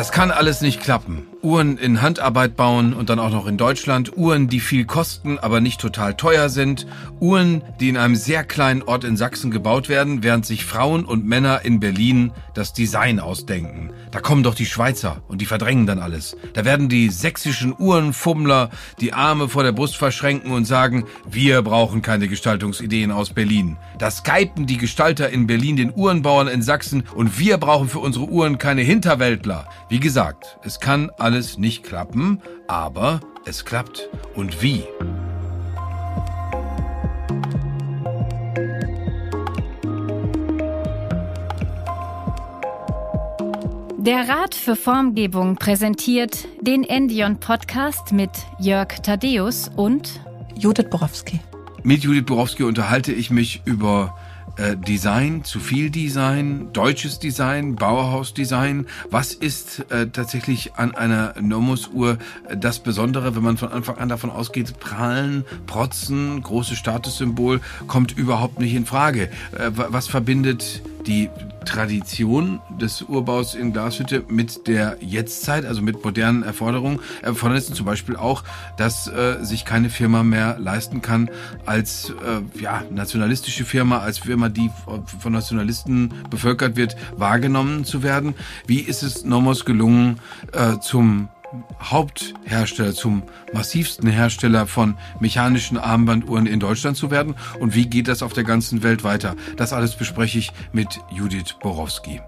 Das kann alles nicht klappen. Uhren in Handarbeit bauen und dann auch noch in Deutschland. Uhren, die viel kosten, aber nicht total teuer sind. Uhren, die in einem sehr kleinen Ort in Sachsen gebaut werden, während sich Frauen und Männer in Berlin das Design ausdenken. Da kommen doch die Schweizer und die verdrängen dann alles. Da werden die sächsischen Uhrenfummler die Arme vor der Brust verschränken und sagen, wir brauchen keine Gestaltungsideen aus Berlin. Da skypen die Gestalter in Berlin den Uhrenbauern in Sachsen und wir brauchen für unsere Uhren keine Hinterwäldler. Wie gesagt, es kann alles nicht klappen, aber es klappt. Und wie? Der Rat für Formgebung präsentiert den Endion Podcast mit Jörg Thaddeus und Judith Borowski. Mit Judith Borowski unterhalte ich mich über äh, Design, zu viel Design, deutsches Design, Bauhausdesign. Was ist äh, tatsächlich an einer Nomus-Uhr äh, das Besondere, wenn man von Anfang an davon ausgeht, prallen, protzen, großes Statussymbol, kommt überhaupt nicht in Frage. Äh, was verbindet die Tradition des Urbaus in Glashütte mit der Jetztzeit, also mit modernen Erforderungen, Erfordernissen zum Beispiel auch, dass äh, sich keine Firma mehr leisten kann, als äh, ja, nationalistische Firma, als Firma, die von Nationalisten bevölkert wird, wahrgenommen zu werden. Wie ist es Nomos gelungen, äh, zum Haupthersteller, zum massivsten Hersteller von mechanischen Armbanduhren in Deutschland zu werden und wie geht das auf der ganzen Welt weiter? Das alles bespreche ich mit Judith Borowski.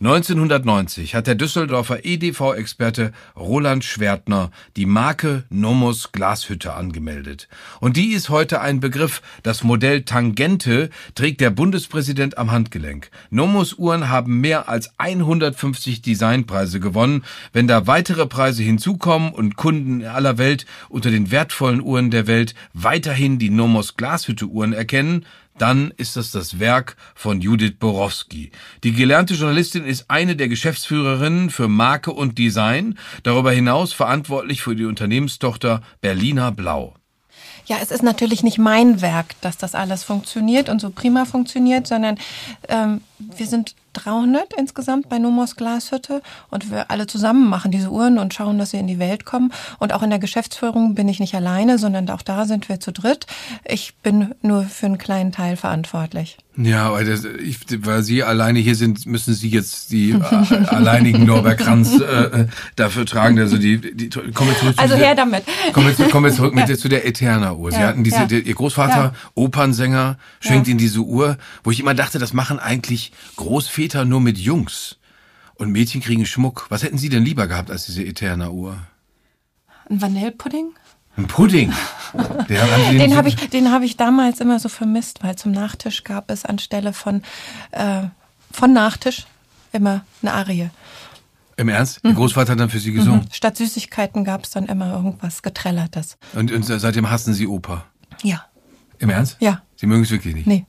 1990 hat der Düsseldorfer EDV-Experte Roland Schwertner die Marke Nomos Glashütte angemeldet. Und die ist heute ein Begriff. Das Modell Tangente trägt der Bundespräsident am Handgelenk. Nomos Uhren haben mehr als 150 Designpreise gewonnen. Wenn da weitere Preise hinzukommen und Kunden in aller Welt unter den wertvollen Uhren der Welt weiterhin die Nomos Glashütte Uhren erkennen, dann ist das das Werk von Judith Borowski. Die gelernte Journalistin ist eine der Geschäftsführerinnen für Marke und Design, darüber hinaus verantwortlich für die Unternehmenstochter Berliner Blau. Ja, es ist natürlich nicht mein Werk, dass das alles funktioniert und so prima funktioniert, sondern ähm, wir sind 300 insgesamt bei Nomos Glashütte und wir alle zusammen machen diese Uhren und schauen, dass sie in die Welt kommen. Und auch in der Geschäftsführung bin ich nicht alleine, sondern auch da sind wir zu dritt. Ich bin nur für einen kleinen Teil verantwortlich. Ja, weil, das, ich, weil Sie alleine hier sind, müssen Sie jetzt die äh, alleinigen Lorbeerkranz äh, dafür tragen. Also die, die kommen wir zurück. Also her damit. Kommen wir, kommen wir zurück mit ja. zu der Eterna-Uhr. Sie ja, hatten diese, ja. Ihr Großvater. Opernsänger, schenkt Ihnen diese Uhr, wo ich immer dachte, das machen eigentlich Großväter nur mit Jungs. Und Mädchen kriegen Schmuck. Was hätten Sie denn lieber gehabt als diese Eterna-Uhr? Ein Vanillepudding? Ein Pudding. Den, den habe ich, den habe ich damals immer so vermisst, weil zum Nachtisch gab es anstelle von äh, von Nachtisch immer eine Arie. Im Ernst? Mhm. Ihr Großvater hat dann für Sie gesungen? Mhm. Statt Süßigkeiten gab es dann immer irgendwas Geträllertes. Und, und seitdem hassen Sie Oper? Ja. Im Ernst? Ja. Sie mögen es wirklich nicht? Nee.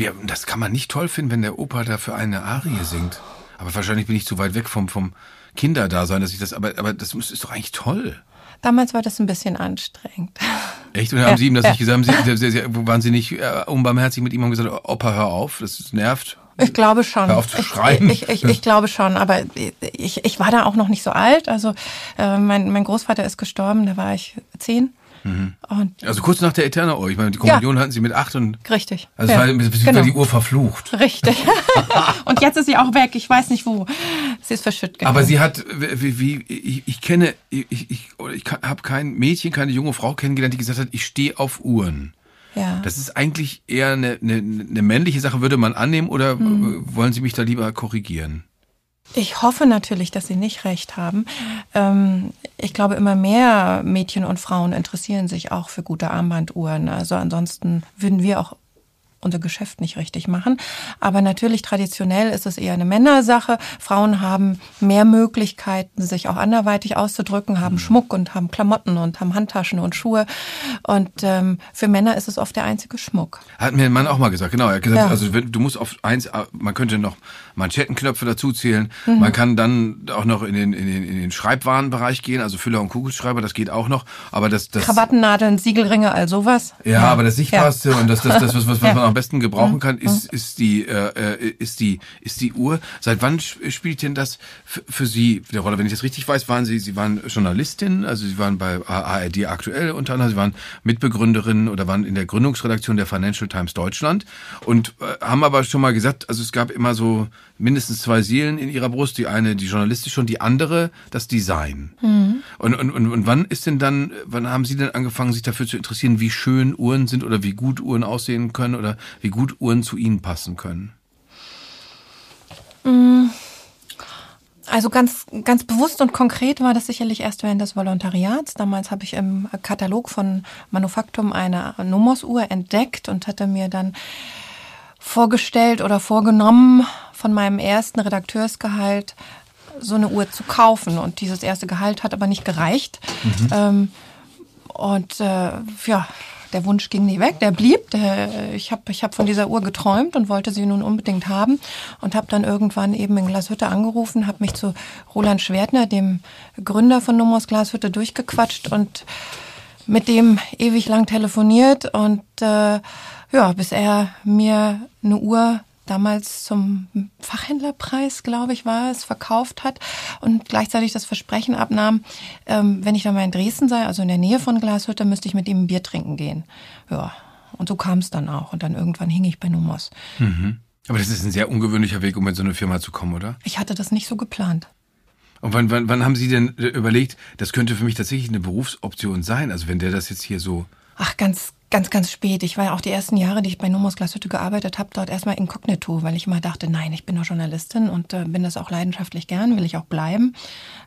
Wie, das kann man nicht toll finden, wenn der Opa dafür eine Arie singt. Aber wahrscheinlich bin ich zu weit weg vom, vom Kinderdasein, dass ich das, aber, aber das ist doch eigentlich toll. Damals war das ein bisschen anstrengend. Echt? Und haben ja, Sie ihm das ja. nicht gesagt? Haben Sie, waren Sie nicht äh, unbarmherzig mit ihm und gesagt, Opa, hör auf, das nervt? Ich glaube schon. Hör auf zu schreien. Ich, ich, ich, ich glaube schon, aber ich, ich war da auch noch nicht so alt. Also äh, mein, mein Großvater ist gestorben, da war ich zehn. Mhm. also kurz nach der Eterna Uhr. Ich meine, die Kommunion ja. hatten sie mit acht und. Richtig. Also ja. war, genau. die Uhr verflucht. Richtig. und jetzt ist sie auch weg. Ich weiß nicht wo. Sie ist verschüttet. Aber sie hat, wie, wie ich, ich kenne, ich, ich, ich habe kein Mädchen, keine junge Frau kennengelernt, die gesagt hat, ich stehe auf Uhren. Ja. Das ist eigentlich eher eine, eine, eine männliche Sache, würde man annehmen, oder mhm. wollen Sie mich da lieber korrigieren? Ich hoffe natürlich, dass Sie nicht recht haben. Ähm, ich glaube, immer mehr Mädchen und Frauen interessieren sich auch für gute Armbanduhren. Also ansonsten würden wir auch unser Geschäft nicht richtig machen. Aber natürlich traditionell ist es eher eine Männersache. Frauen haben mehr Möglichkeiten, sich auch anderweitig auszudrücken, haben mhm. Schmuck und haben Klamotten und haben Handtaschen und Schuhe. Und ähm, für Männer ist es oft der einzige Schmuck. Hat mir ein Mann auch mal gesagt, genau. Er hat gesagt, ja. also du musst auf eins, man könnte noch Manschettenknöpfe dazu zählen. Mhm. Man kann dann auch noch in den, in den, in den Schreibwarenbereich gehen, also Füller und Kugelschreiber, das geht auch noch. Aber das, das Krawattennadeln, Siegelringe, all sowas. Ja, ja. aber das Sichtbarste ja. und das, das, das, was, was man am besten gebrauchen kann, ist, ist die, äh, äh, ist die, ist die Uhr. Seit wann spielt denn das für Sie eine Rolle? Wenn ich das richtig weiß, waren Sie, Sie waren Journalistin, also Sie waren bei ARD aktuell unter anderem, Sie waren Mitbegründerin oder waren in der Gründungsredaktion der Financial Times Deutschland und äh, haben aber schon mal gesagt, also es gab immer so mindestens zwei Seelen in Ihrer Brust, die eine die journalistische und die andere das Design. Mhm. Und, und, und, und wann ist denn dann, wann haben Sie denn angefangen, sich dafür zu interessieren, wie schön Uhren sind oder wie gut Uhren aussehen können oder wie gut Uhren zu Ihnen passen können? Mm. Also ganz, ganz bewusst und konkret war das sicherlich erst während des Volontariats. Damals habe ich im Katalog von Manufaktum eine Nomos-Uhr entdeckt und hatte mir dann vorgestellt oder vorgenommen, von meinem ersten Redakteursgehalt so eine Uhr zu kaufen. Und dieses erste Gehalt hat aber nicht gereicht. Mhm. Ähm, und äh, ja, der Wunsch ging nie weg, der blieb. Der, ich habe ich hab von dieser Uhr geträumt und wollte sie nun unbedingt haben und habe dann irgendwann eben in Glashütte angerufen, habe mich zu Roland Schwertner, dem Gründer von Nomos Glashütte, durchgequatscht und mit dem ewig lang telefoniert und äh, ja, bis er mir eine Uhr damals zum Fachhändlerpreis, glaube ich, war es, verkauft hat und gleichzeitig das Versprechen abnahm, ähm, wenn ich dann mal in Dresden sei, also in der Nähe von Glashütte, müsste ich mit ihm ein Bier trinken gehen. Ja, und so kam es dann auch. Und dann irgendwann hing ich bei Numos. Mhm. Aber das ist ein sehr ungewöhnlicher Weg, um in so eine Firma zu kommen, oder? Ich hatte das nicht so geplant. Und wann, wann, wann haben Sie denn überlegt, das könnte für mich tatsächlich eine Berufsoption sein? Also wenn der das jetzt hier so. Ach, ganz, ganz, ganz spät. Ich war ja auch die ersten Jahre, die ich bei Nomos Glashütte gearbeitet habe, dort erstmal inkognito, weil ich immer dachte, nein, ich bin doch Journalistin und äh, bin das auch leidenschaftlich gern, will ich auch bleiben.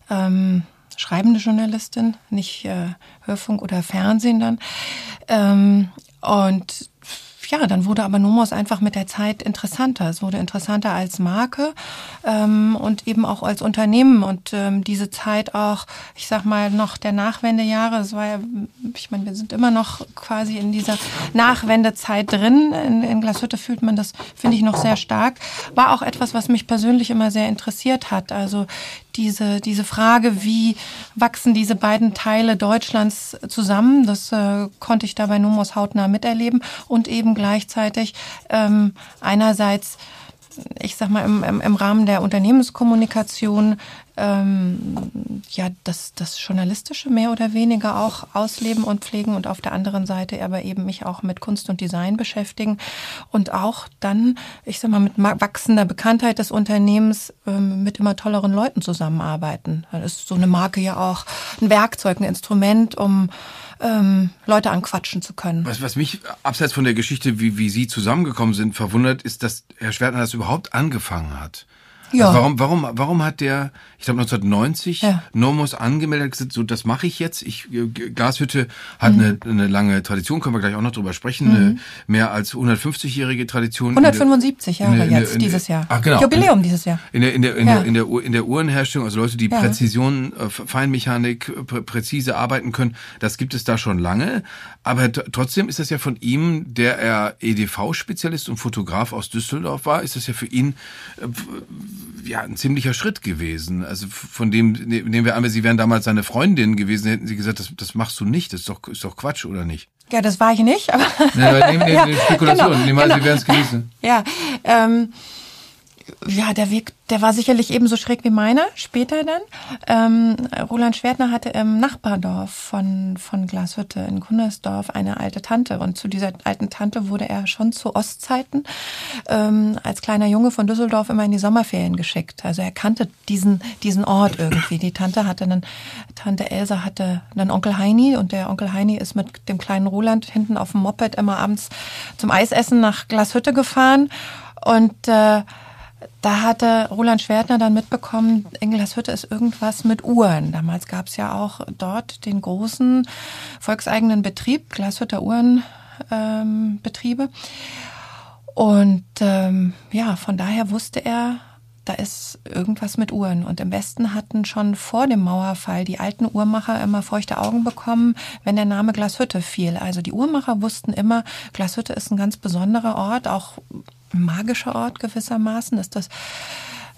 Ähm, schreibende Journalistin, nicht äh, Hörfunk oder Fernsehen dann. Ähm, und ja, dann wurde aber Nomos einfach mit der Zeit interessanter. Es wurde interessanter als Marke ähm, und eben auch als Unternehmen. Und ähm, diese Zeit auch, ich sag mal, noch der Nachwendejahre, es war ja, ich meine, wir sind immer noch quasi in dieser Nachwendezeit drin. In, in Glashütte fühlt man das, finde ich, noch sehr stark. War auch etwas, was mich persönlich immer sehr interessiert hat. Also diese, diese Frage, wie wachsen diese beiden Teile Deutschlands zusammen, das äh, konnte ich dabei Nomos hautnah miterleben. Und eben gleichzeitig ähm, einerseits ich sag mal, im, im, im Rahmen der Unternehmenskommunikation ähm, ja das, das Journalistische mehr oder weniger auch ausleben und pflegen und auf der anderen Seite aber eben mich auch mit Kunst und Design beschäftigen und auch dann, ich sag mal, mit wachsender Bekanntheit des Unternehmens ähm, mit immer tolleren Leuten zusammenarbeiten. Da ist so eine Marke ja auch ein Werkzeug, ein Instrument, um ähm, Leute anquatschen zu können. Was, was mich abseits von der Geschichte, wie, wie Sie zusammengekommen sind, verwundert, ist, dass Herr Schwertner das überhaupt angefangen hat. Ja. Also warum, warum, warum hat der, ich glaube 1990, ja. Nomos angemeldet, gesagt, so das mache ich jetzt. Ich, Glashütte hat mhm. eine, eine lange Tradition, können wir gleich auch noch drüber sprechen, mhm. eine mehr als 150-jährige Tradition. 175 Jahre eine, jetzt, eine, dieses Jahr. Ach, genau. Jubiläum dieses Jahr. In der, in der, in, ja. der, in, der, in der Uhrenherstellung, also Leute, die ja. Präzision, äh, Feinmechanik, prä präzise arbeiten können, das gibt es da schon lange. Aber trotzdem ist das ja von ihm, der er EDV-Spezialist und Fotograf aus Düsseldorf war, ist das ja für ihn äh, ja ein ziemlicher Schritt gewesen. Also von dem ne, nehmen wir an, Sie wären damals seine Freundin gewesen, hätten Sie gesagt, das, das machst du nicht, das ist doch, ist doch Quatsch, oder nicht? Ja, das war ich nicht, aber. Ja, nehmen, nehmen, ja, Spekulation, genau, nehmen genau. Sie wären es gewesen. Ja, ähm, ja, der Weg, der war sicherlich ebenso schräg wie meiner, später dann. Ähm, Roland Schwertner hatte im Nachbardorf von, von Glashütte in Kundersdorf eine alte Tante. Und zu dieser alten Tante wurde er schon zu Ostzeiten ähm, als kleiner Junge von Düsseldorf immer in die Sommerferien geschickt. Also er kannte diesen, diesen Ort irgendwie. Die Tante hatte einen, Tante Elsa hatte einen Onkel Heini und der Onkel Heini ist mit dem kleinen Roland hinten auf dem Moped immer abends zum Eisessen nach Glashütte gefahren. Und äh, da hatte Roland Schwertner dann mitbekommen, Engelshütte ist irgendwas mit Uhren. Damals gab es ja auch dort den großen volkseigenen Betrieb, Glashütter Uhrenbetriebe. Ähm, und ähm, ja, von daher wusste er, da ist irgendwas mit Uhren. Und im Westen hatten schon vor dem Mauerfall die alten Uhrmacher immer feuchte Augen bekommen, wenn der Name Glashütte fiel. Also die Uhrmacher wussten immer, Glashütte ist ein ganz besonderer Ort, auch magischer Ort gewissermaßen. Ist das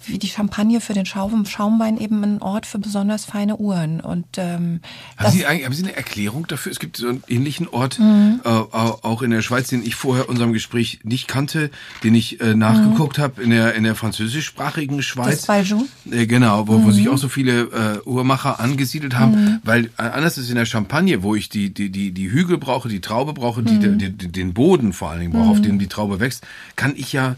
wie die Champagne für den Schaum, Schaumwein eben ein Ort für besonders feine Uhren. Und ähm, haben, Sie eigentlich, haben Sie eine Erklärung dafür? Es gibt so einen ähnlichen Ort mhm. äh, auch in der Schweiz, den ich vorher unserem Gespräch nicht kannte, den ich äh, nachgeguckt mhm. habe in der in der französischsprachigen Schweiz. Das Baljou? Äh, genau, wo, mhm. wo sich auch so viele äh, Uhrmacher angesiedelt haben, mhm. weil äh, anders ist in der Champagne, wo ich die die die die Hügel brauche, die Traube brauche, die, mhm. die, die den Boden vor allen Dingen brauche, auf mhm. dem die Traube wächst, kann ich ja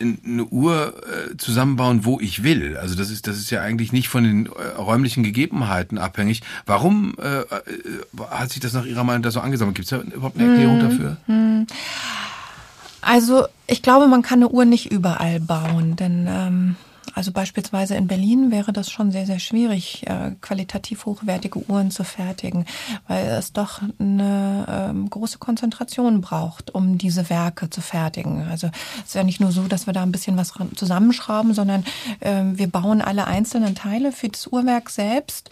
eine Uhr äh, zusammenbauen, wo ich will. Also das ist das ist ja eigentlich nicht von den äh, räumlichen Gegebenheiten abhängig. Warum äh, äh, hat sich das nach Ihrer Meinung da so angesammelt? Gibt es da überhaupt eine Erklärung hm, dafür? Hm. Also ich glaube, man kann eine Uhr nicht überall bauen, denn ähm, also beispielsweise in Berlin wäre das schon sehr, sehr schwierig, äh, qualitativ hochwertige Uhren zu fertigen, weil es doch eine ähm, große Konzentration braucht, um diese Werke zu fertigen. Also es ist ja nicht nur so, dass wir da ein bisschen was zusammenschrauben, sondern äh, wir bauen alle einzelnen Teile für das Uhrwerk selbst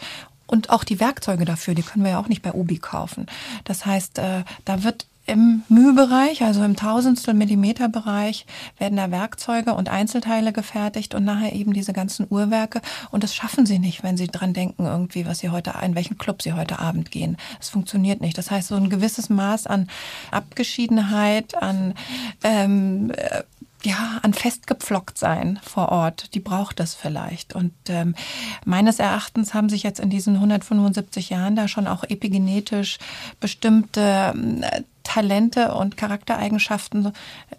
und auch die Werkzeuge dafür, die können wir ja auch nicht bei Obi kaufen. Das heißt, äh, da wird im Mühbereich, also im Tausendstel Millimeter Bereich, werden da Werkzeuge und Einzelteile gefertigt und nachher eben diese ganzen Uhrwerke. Und das schaffen sie nicht, wenn sie dran denken, irgendwie, was sie heute, in welchen Club sie heute Abend gehen. Es funktioniert nicht. Das heißt, so ein gewisses Maß an Abgeschiedenheit, an ähm, äh, ja, an festgepflockt sein vor Ort, die braucht es vielleicht. Und ähm, meines Erachtens haben sich jetzt in diesen 175 Jahren da schon auch epigenetisch bestimmte äh, Talente und Charaktereigenschaften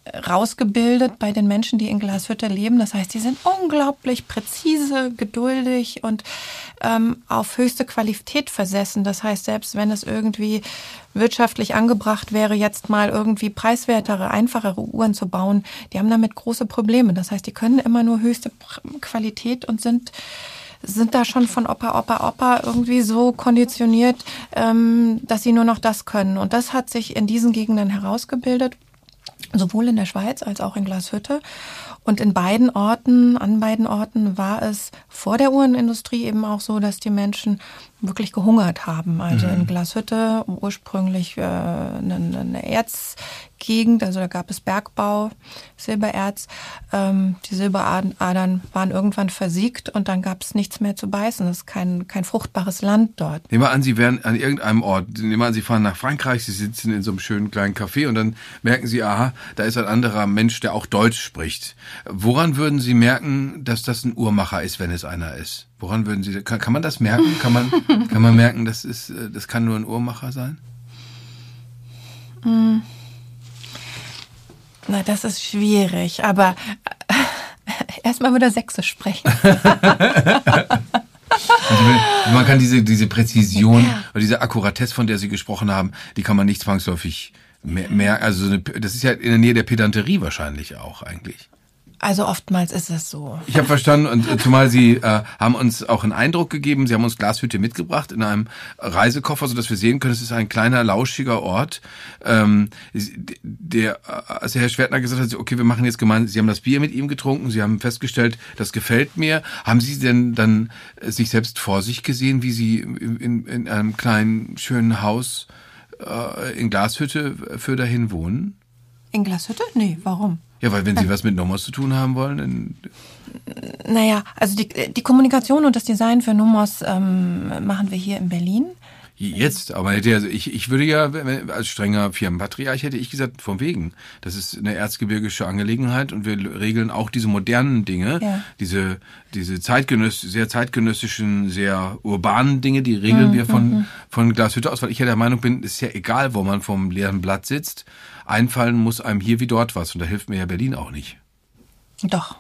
äh, rausgebildet bei den Menschen, die in Glashütte leben. Das heißt, die sind unglaublich präzise, geduldig und ähm, auf höchste Qualität versessen. Das heißt, selbst wenn es irgendwie wirtschaftlich angebracht wäre, jetzt mal irgendwie preiswertere, einfachere Uhren zu bauen, die haben damit große Probleme. Das heißt, die können immer nur höchste Qualität und sind sind da schon von Opa, Opa, Opa irgendwie so konditioniert, ähm, dass sie nur noch das können. Und das hat sich in diesen Gegenden herausgebildet, sowohl in der Schweiz als auch in Glashütte. Und in beiden Orten, an beiden Orten war es vor der Uhrenindustrie eben auch so, dass die Menschen wirklich gehungert haben. Also mhm. in Glashütte ursprünglich äh, eine, eine Erzgegend, also da gab es Bergbau, Silbererz. Ähm, die Silberadern waren irgendwann versiegt und dann gab es nichts mehr zu beißen. Das ist kein, kein fruchtbares Land dort. Nehmen wir an, Sie wären an irgendeinem Ort. Nehmen wir an, Sie fahren nach Frankreich, Sie sitzen in so einem schönen kleinen Café und dann merken Sie, aha, da ist ein anderer Mensch, der auch Deutsch spricht. Woran würden Sie merken, dass das ein Uhrmacher ist, wenn es einer ist? Woran würden Sie, kann, kann man das merken? Kann man, kann man merken, das ist, äh, das kann nur ein Uhrmacher sein? Hm. Na, das ist schwierig, aber äh, erstmal wieder Sächsisch sprechen. Also man kann diese, diese Präzision ja. oder diese Akkuratesse, von der Sie gesprochen haben, die kann man nicht zwangsläufig mehr, also das ist ja in der Nähe der Pedanterie wahrscheinlich auch eigentlich. Also oftmals ist es so. Ich habe verstanden und äh, zumal Sie äh, haben uns auch einen Eindruck gegeben. Sie haben uns Glashütte mitgebracht in einem Reisekoffer, so dass wir sehen können, es ist ein kleiner lauschiger Ort. Ähm, der, als der Herr Schwertner gesagt hat, okay, wir machen jetzt gemeinsam. Sie haben das Bier mit ihm getrunken. Sie haben festgestellt, das gefällt mir. Haben Sie denn dann äh, sich selbst vor sich gesehen, wie Sie in, in einem kleinen schönen Haus äh, in Glashütte für dahin wohnen? In Glashütte? Nee, warum? Ja, weil wenn Sie was mit Nomos zu tun haben wollen, dann... Naja, also die, die Kommunikation und das Design für Nomos ähm, machen wir hier in Berlin. Jetzt, aber ich, ich würde ja, als strenger Firmenpatriarch hätte ich gesagt, von wegen. Das ist eine erzgebirgische Angelegenheit und wir regeln auch diese modernen Dinge, ja. diese, diese zeitgenöss, sehr zeitgenössischen, sehr urbanen Dinge, die regeln mhm. wir von, mhm. von Glashütte aus, weil ich ja der Meinung bin, ist ja egal, wo man vom leeren Blatt sitzt einfallen muss einem hier wie dort was. Und da hilft mir ja Berlin auch nicht. Doch,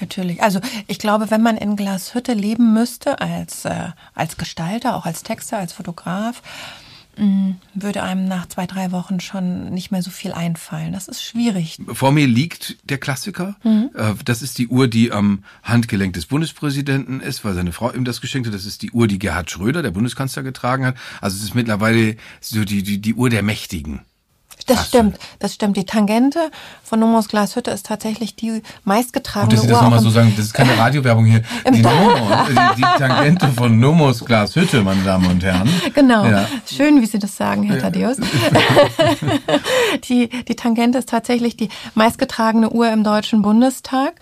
natürlich. Also ich glaube, wenn man in Glashütte leben müsste, als, äh, als Gestalter, auch als Texter, als Fotograf, mh, mm, würde einem nach zwei, drei Wochen schon nicht mehr so viel einfallen. Das ist schwierig. Vor mir liegt der Klassiker. Mhm. Äh, das ist die Uhr, die am Handgelenk des Bundespräsidenten ist, weil seine Frau ihm das geschenkt hat. Das ist die Uhr, die Gerhard Schröder, der Bundeskanzler, getragen hat. Also es ist mittlerweile so die, die, die Uhr der Mächtigen. Das stimmt, das stimmt. Die Tangente von Nomos Glashütte ist tatsächlich die meistgetragene Sie das nochmal so sagen, das ist keine Radiowerbung hier. Die, Nomo, die, die, Tangente von Nomos Glashütte, meine Damen und Herren. Genau. Ja. Schön, wie Sie das sagen, Herr ja. Thaddeus. die, die Tangente ist tatsächlich die meistgetragene Uhr im Deutschen Bundestag.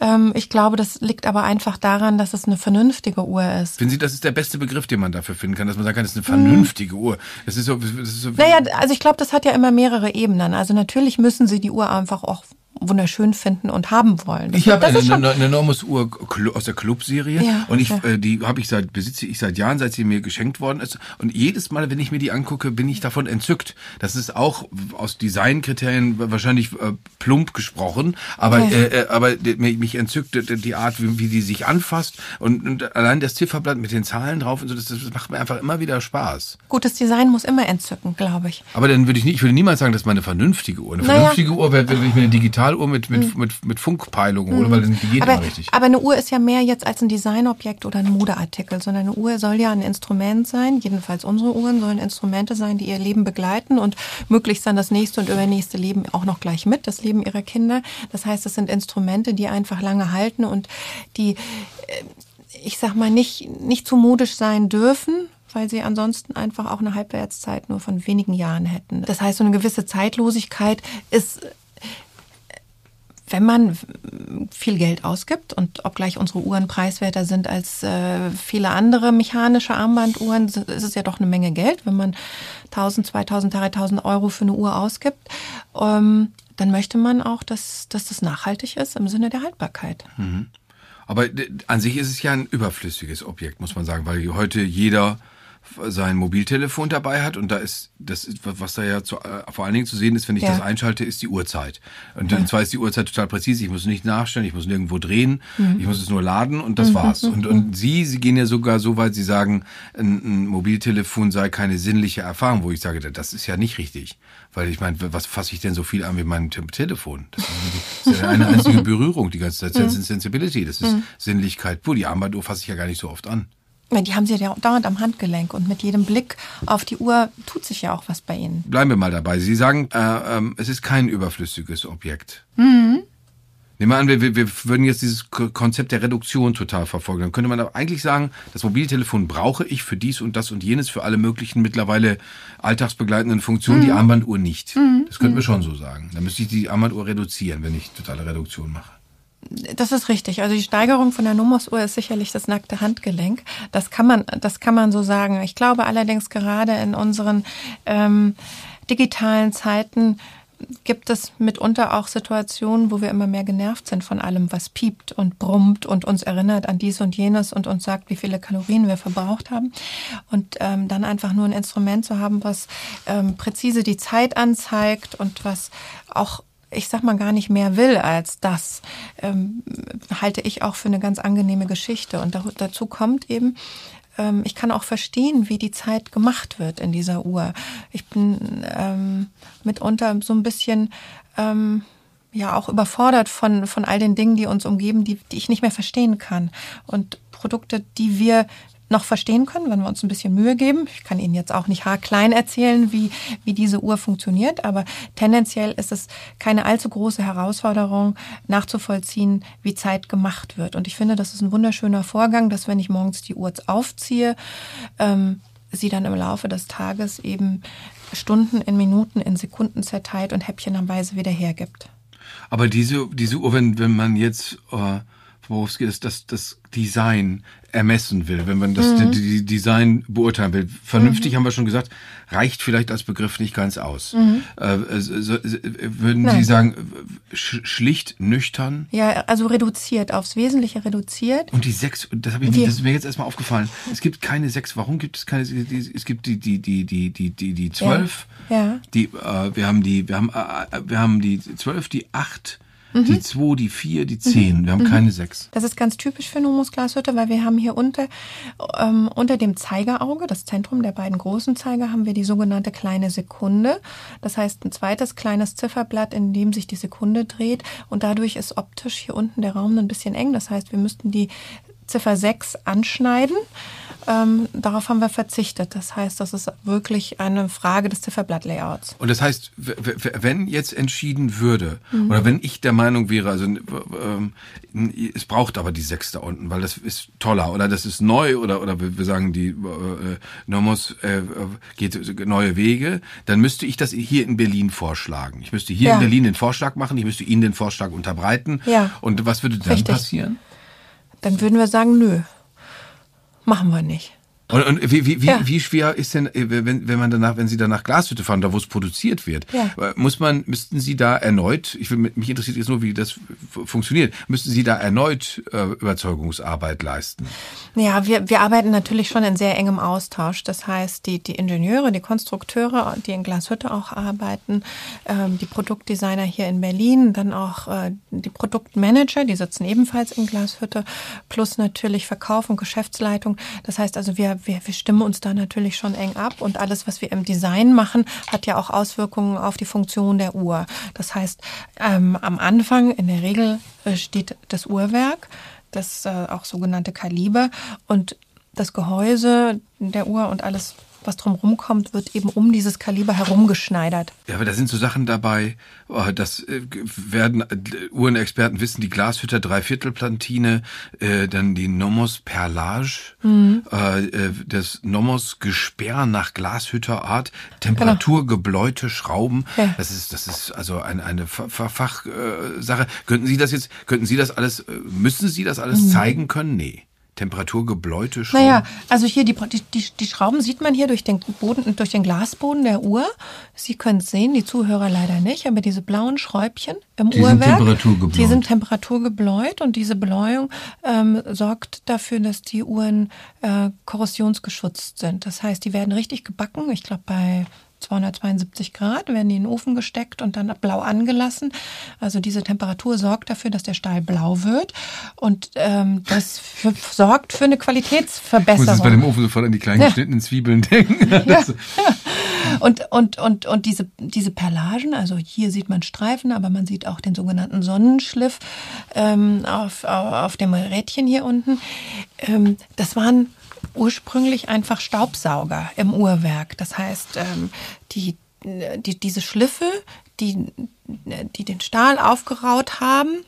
Ähm, ich glaube, das liegt aber einfach daran, dass es eine vernünftige Uhr ist. Finden Sie, das ist der beste Begriff, den man dafür finden kann, dass man sagen kann, das ist eine vernünftige hm. Uhr. Das ist so, das ist so naja, also ich glaube, das hat ja immer mehrere Ebenen. Also natürlich müssen Sie die Uhr einfach auch wunderschön finden und haben wollen. Das ich habe eine, eine, eine Normos Uhr aus der Club-Serie ja, und ich, ja. äh, die habe ich seit besitze ich seit Jahren, seit sie mir geschenkt worden ist. Und jedes Mal, wenn ich mir die angucke, bin ich davon entzückt. Das ist auch aus Designkriterien wahrscheinlich äh, plump gesprochen, aber ja. äh, äh aber mich entzückt die Art, wie, wie die sich anfasst und, und allein das Zifferblatt mit den Zahlen drauf und so, das, das macht mir einfach immer wieder Spaß. Gutes Design muss immer entzücken, glaube ich. Aber dann würde ich nicht, ich würde niemals sagen, das ist meine vernünftige Uhr. Eine naja. vernünftige Uhr wäre, wenn ich mir eine digital Digitaluhr mit, mit, mhm. mit, mit Funkpeilung hole, mhm. weil die geht aber, immer richtig. Aber eine Uhr ist ja mehr jetzt als ein Designobjekt oder ein Modeartikel, sondern eine Uhr soll ja ein Instrument sein. Jedenfalls unsere Uhren sollen Instrumente sein, die ihr Leben begleiten und möglichst dann das nächste und übernächste Leben auch noch gleich mit, das Leben ihrer Kinder. Das heißt, es sind Instrumente, die einfach lange halten und die, äh, ich sag mal, nicht, nicht zu modisch sein dürfen, weil sie ansonsten einfach auch eine Halbwertszeit nur von wenigen Jahren hätten. Das heißt, so eine gewisse Zeitlosigkeit ist wenn man viel Geld ausgibt und obgleich unsere Uhren preiswerter sind als äh, viele andere mechanische Armbanduhren, ist es ja doch eine Menge Geld, wenn man 1000, 2000, 3000 Euro für eine Uhr ausgibt. Ähm, dann möchte man auch, dass, dass das nachhaltig ist im Sinne der Haltbarkeit. Mhm. Aber an sich ist es ja ein überflüssiges Objekt, muss man sagen, weil heute jeder sein Mobiltelefon dabei hat und da ist das ist, was da ja zu, äh, vor allen Dingen zu sehen ist, wenn ich ja. das einschalte, ist die Uhrzeit. Und ja. zwar ist die Uhrzeit total präzise. Ich muss nicht nachstellen, ich muss nirgendwo drehen, mhm. ich muss es nur laden und das mhm. war's. Und, und Sie, Sie gehen ja sogar so weit, Sie sagen, ein, ein Mobiltelefon sei keine sinnliche Erfahrung, wo ich sage, das ist ja nicht richtig. Weil ich meine, was fasse ich denn so viel an wie mein Telefon? Das ist ja eine einzige Berührung die ganze Zeit. Mhm. Sensibility, das ist mhm. Sinnlichkeit. Puh, die Armbanduhr fasse ich ja gar nicht so oft an. Die haben sie ja dauernd am Handgelenk und mit jedem Blick auf die Uhr tut sich ja auch was bei ihnen. Bleiben wir mal dabei. Sie sagen, äh, äh, es ist kein überflüssiges Objekt. Mhm. Nehmen wir an, wir, wir würden jetzt dieses Konzept der Reduktion total verfolgen. Dann könnte man eigentlich sagen, das Mobiltelefon brauche ich für dies und das und jenes, für alle möglichen mittlerweile alltagsbegleitenden Funktionen, mhm. die Armbanduhr nicht. Mhm. Das könnten wir schon so sagen. Dann müsste ich die Armbanduhr reduzieren, wenn ich totale Reduktion mache. Das ist richtig. Also die Steigerung von der Nomos-Uhr ist sicherlich das nackte Handgelenk. Das kann man, das kann man so sagen. Ich glaube allerdings gerade in unseren ähm, digitalen Zeiten gibt es mitunter auch Situationen, wo wir immer mehr genervt sind von allem, was piept und brummt und uns erinnert an dies und jenes und uns sagt, wie viele Kalorien wir verbraucht haben. Und ähm, dann einfach nur ein Instrument zu haben, was ähm, präzise die Zeit anzeigt und was auch ich sag mal gar nicht mehr will als das, ähm, halte ich auch für eine ganz angenehme Geschichte. Und dazu kommt eben, ähm, ich kann auch verstehen, wie die Zeit gemacht wird in dieser Uhr. Ich bin ähm, mitunter so ein bisschen ähm, ja auch überfordert von, von all den Dingen, die uns umgeben, die, die ich nicht mehr verstehen kann. Und Produkte, die wir noch verstehen können, wenn wir uns ein bisschen Mühe geben. Ich kann Ihnen jetzt auch nicht haarklein erzählen, wie, wie diese Uhr funktioniert, aber tendenziell ist es keine allzu große Herausforderung, nachzuvollziehen, wie Zeit gemacht wird. Und ich finde, das ist ein wunderschöner Vorgang, dass wenn ich morgens die Uhr aufziehe, ähm, sie dann im Laufe des Tages eben Stunden in Minuten, in Sekunden zerteilt und häppchenweise wieder hergibt. Aber diese, diese Uhr, wenn, wenn man jetzt äh, Borowski das, das, das Design ermessen will, wenn man das mhm. die, Design beurteilen will. Vernünftig mhm. haben wir schon gesagt, reicht vielleicht als Begriff nicht ganz aus. Mhm. Äh, so, würden Nein. Sie sagen, sch schlicht, nüchtern? Ja, also reduziert, aufs Wesentliche reduziert. Und die sechs, das, hab ich, die, das ist mir jetzt erstmal aufgefallen. Es gibt keine sechs. Warum gibt es keine? Es gibt die die die die die die die zwölf. Ja. ja. Die äh, wir haben die wir haben äh, wir haben die zwölf, die acht Mhm. Die 2, die 4, die 10. Mhm. Wir haben mhm. keine 6. Das ist ganz typisch für eine Humusglashütte, weil wir haben hier unter, ähm, unter dem Zeigerauge, das Zentrum der beiden großen Zeiger, haben wir die sogenannte kleine Sekunde. Das heißt, ein zweites kleines Zifferblatt, in dem sich die Sekunde dreht. Und dadurch ist optisch hier unten der Raum ein bisschen eng. Das heißt, wir müssten die Ziffer 6 anschneiden ähm, darauf haben wir verzichtet. Das heißt, das ist wirklich eine Frage des Zifferblattlayouts. Und das heißt, wenn jetzt entschieden würde, mhm. oder wenn ich der Meinung wäre, also ähm, es braucht aber die sechs da unten, weil das ist toller oder das ist neu oder oder wir sagen die äh, Nomos äh, geht neue Wege, dann müsste ich das hier in Berlin vorschlagen. Ich müsste hier ja. in Berlin den Vorschlag machen, ich müsste Ihnen den Vorschlag unterbreiten. Ja. Und was würde dann Richtig. passieren? Dann würden wir sagen, nö, machen wir nicht. Und, und wie, wie, ja. wie schwer ist denn, äh, wenn, wenn man danach, wenn Sie danach Glashütte fahren, da wo es produziert wird, ja. Äh, muss man, müssten Sie da erneut, ich will, mich interessiert jetzt nur, wie das funktioniert, müssten Sie da erneut äh, Überzeugungsarbeit leisten? Ja, wir, wir arbeiten natürlich schon in sehr engem Austausch. Das heißt, die, die Ingenieure, die Konstrukteure, die in Glashütte auch arbeiten, ähm, die Produktdesigner hier in Berlin, dann auch äh, die Produktmanager, die sitzen ebenfalls in Glashütte, plus natürlich Verkauf und Geschäftsleitung. Das heißt also, wir wir, wir stimmen uns da natürlich schon eng ab und alles, was wir im Design machen, hat ja auch Auswirkungen auf die Funktion der Uhr. Das heißt, ähm, am Anfang in der Regel äh, steht das Uhrwerk, das äh, auch sogenannte Kaliber und das Gehäuse der Uhr und alles was drumherum kommt, wird eben um dieses Kaliber herumgeschneidert. Ja, aber da sind so Sachen dabei, oh, das äh, werden äh, Uhrenexperten wissen, die Glashütter Dreiviertelplantine, äh, dann die Nomos Perlage, mhm. das Nomos Gesperr nach Glashütterart, temperaturgebläute Schrauben. Ja. Das ist, das ist also eine, eine Fachsache. Könnten Sie das jetzt, könnten Sie das alles, müssen Sie das alles mhm. zeigen können? Nee. Temperaturgebläute Schrauben? Naja, also hier die, die, die Schrauben sieht man hier durch den Boden, durch den Glasboden der Uhr. Sie können es sehen, die Zuhörer leider nicht, aber diese blauen Schräubchen im die Uhrwerk, sind temperaturgebläut. die sind temperaturgebläut und diese Bläuung ähm, sorgt dafür, dass die Uhren äh, korrosionsgeschützt sind. Das heißt, die werden richtig gebacken. Ich glaube bei 272 Grad, werden die in den Ofen gesteckt und dann blau angelassen. Also diese Temperatur sorgt dafür, dass der Stahl blau wird und ähm, das für, sorgt für eine Qualitätsverbesserung. Ich muss jetzt bei dem Ofen sofort an die kleinen ja. geschnittenen Zwiebeln denken. Ja. Und, und, und, und diese, diese Perlagen, also hier sieht man Streifen, aber man sieht auch den sogenannten Sonnenschliff ähm, auf, auf dem Rädchen hier unten. Ähm, das waren ursprünglich einfach Staubsauger im Uhrwerk. Das heißt, ähm, die, die, diese Schliffe, die, die den Stahl aufgeraut haben,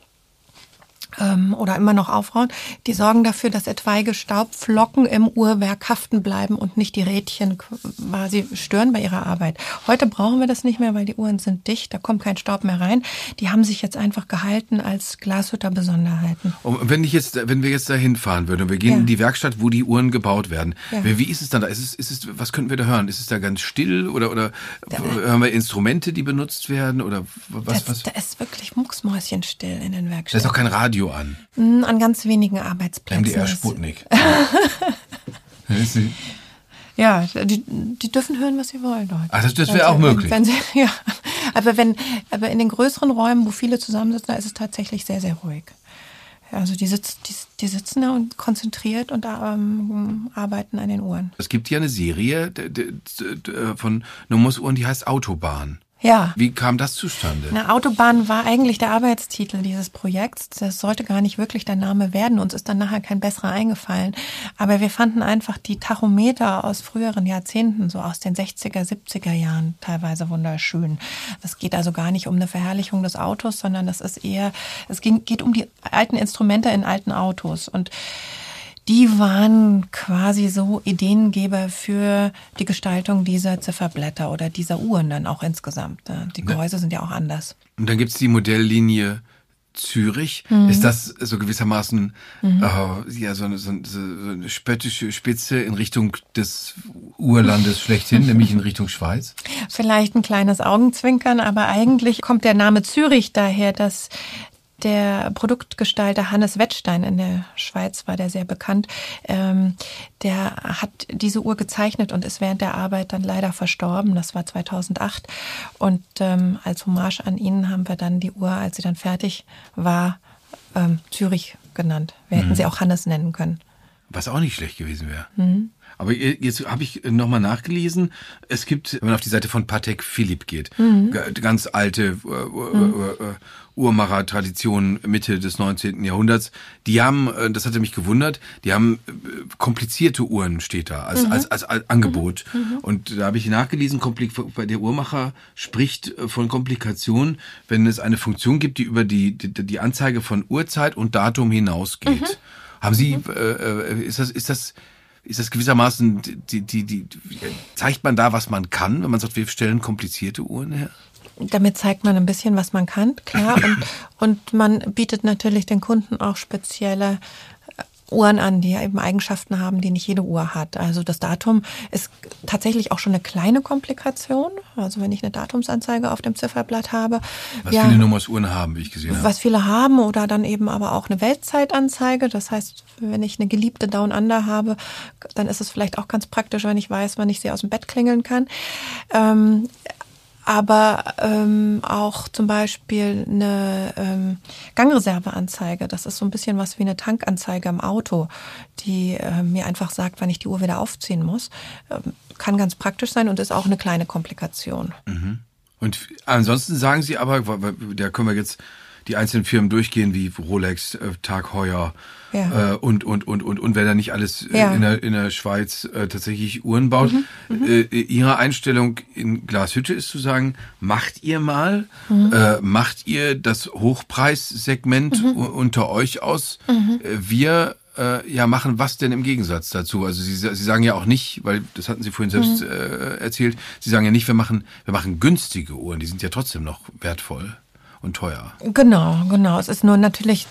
ähm, oder immer noch aufrauen, die sorgen dafür, dass etwaige Staubflocken im Uhrwerk haften bleiben und nicht die Rädchen quasi stören bei ihrer Arbeit. Heute brauchen wir das nicht mehr, weil die Uhren sind dicht, da kommt kein Staub mehr rein. Die haben sich jetzt einfach gehalten als Glashütter-Besonderheiten. Und wenn ich jetzt, wenn wir jetzt da hinfahren würden und wir gehen ja. in die Werkstatt, wo die Uhren gebaut werden, ja. wie ist es dann da? Ist es, ist es, was könnten wir da hören? Ist es da ganz still oder, oder da, hören wir Instrumente, die benutzt werden oder was? Das, was? Da ist wirklich mucksmäuschenstill in den Werkstätten. Da ist auch kein Radio Radio an? Hm, an ganz wenigen Arbeitsplätzen. MDR Sputnik. ja, die, die dürfen hören, was sie wollen. Heute. Das, das wäre auch möglich. Wenn sie, ja, aber wenn, aber in den größeren Räumen, wo viele zusammensitzen, da ist es tatsächlich sehr, sehr ruhig. Also die, sitz, die, die sitzen da und konzentriert und ähm, arbeiten an den Uhren. Es gibt ja eine Serie von Nomos Uhren, die heißt Autobahn. Ja. Wie kam das zustande? Eine Autobahn war eigentlich der Arbeitstitel dieses Projekts. Das sollte gar nicht wirklich der Name werden. Uns ist dann nachher kein besserer eingefallen. Aber wir fanden einfach die Tachometer aus früheren Jahrzehnten, so aus den 60er, 70er Jahren, teilweise wunderschön. Es geht also gar nicht um eine Verherrlichung des Autos, sondern das ist eher, es geht um die alten Instrumente in alten Autos. Und die waren quasi so Ideengeber für die Gestaltung dieser Zifferblätter oder dieser Uhren dann auch insgesamt. Ne? Die Gehäuse sind ja auch anders. Und dann gibt's die Modelllinie Zürich. Mhm. Ist das so gewissermaßen mhm. äh, ja, so, eine, so, so eine spöttische Spitze in Richtung des Urlandes schlechthin, nämlich in Richtung Schweiz? Vielleicht ein kleines Augenzwinkern, aber eigentlich kommt der Name Zürich daher, dass der Produktgestalter Hannes Wettstein in der Schweiz war der sehr bekannt. Ähm, der hat diese Uhr gezeichnet und ist während der Arbeit dann leider verstorben. Das war 2008. Und ähm, als Hommage an ihn haben wir dann die Uhr, als sie dann fertig war, ähm, Zürich genannt. Wir hätten mhm. sie auch Hannes nennen können. Was auch nicht schlecht gewesen wäre. Mhm. Aber jetzt habe ich nochmal nachgelesen. Es gibt, wenn man auf die Seite von Patek Philipp geht, mhm. ganz alte äh, mhm. Uhrmacher-Tradition Mitte des 19. Jahrhunderts. Die haben, äh, das hatte mich gewundert, die haben äh, komplizierte Uhren steht da als, mhm. als, als, als Angebot. Mhm. mhm. Und da habe ich nachgelesen, der Uhrmacher spricht äh, von Komplikationen, wenn es eine Funktion gibt, die über die, die, die Anzeige von Uhrzeit und Datum hinausgeht. Mhm. Haben Sie, mhm. äh, ist das, ist das, ist das gewissermaßen, die, die, die, zeigt man da, was man kann, wenn man sagt, wir stellen komplizierte Uhren her? Damit zeigt man ein bisschen, was man kann, klar. Und, und man bietet natürlich den Kunden auch spezielle äh, Uhren an, die eben Eigenschaften haben, die nicht jede Uhr hat. Also das Datum ist tatsächlich auch schon eine kleine Komplikation. Also wenn ich eine Datumsanzeige auf dem Zifferblatt habe. Was ja, viele Nummers-Uhren haben, wie ich gesehen habe. Was viele haben oder dann eben aber auch eine Weltzeitanzeige. Das heißt, wenn ich eine geliebte Down Under habe, dann ist es vielleicht auch ganz praktisch, wenn ich weiß, wann ich sie aus dem Bett klingeln kann. Ähm, aber ähm, auch zum Beispiel eine ähm, Gangreserveanzeige. Das ist so ein bisschen was wie eine Tankanzeige im Auto, die äh, mir einfach sagt, wann ich die Uhr wieder aufziehen muss. Ähm, kann ganz praktisch sein und ist auch eine kleine Komplikation. Mhm. Und ansonsten sagen Sie aber, da können wir jetzt die einzelnen Firmen durchgehen, wie Rolex, äh, Tag Heuer, ja. äh, und, und, und, und, und wer da nicht alles äh, ja. in, der, in der Schweiz äh, tatsächlich Uhren baut. Mhm. Mhm. Äh, ihre Einstellung in Glashütte ist zu sagen, macht ihr mal, mhm. äh, macht ihr das Hochpreissegment mhm. unter euch aus. Mhm. Äh, wir äh, ja machen was denn im Gegensatz dazu? Also Sie, Sie sagen ja auch nicht, weil das hatten Sie vorhin selbst mhm. äh, erzählt, Sie sagen ja nicht, wir machen, wir machen günstige Uhren, die sind ja trotzdem noch wertvoll und teuer. Genau, genau. Es ist nur natürlich,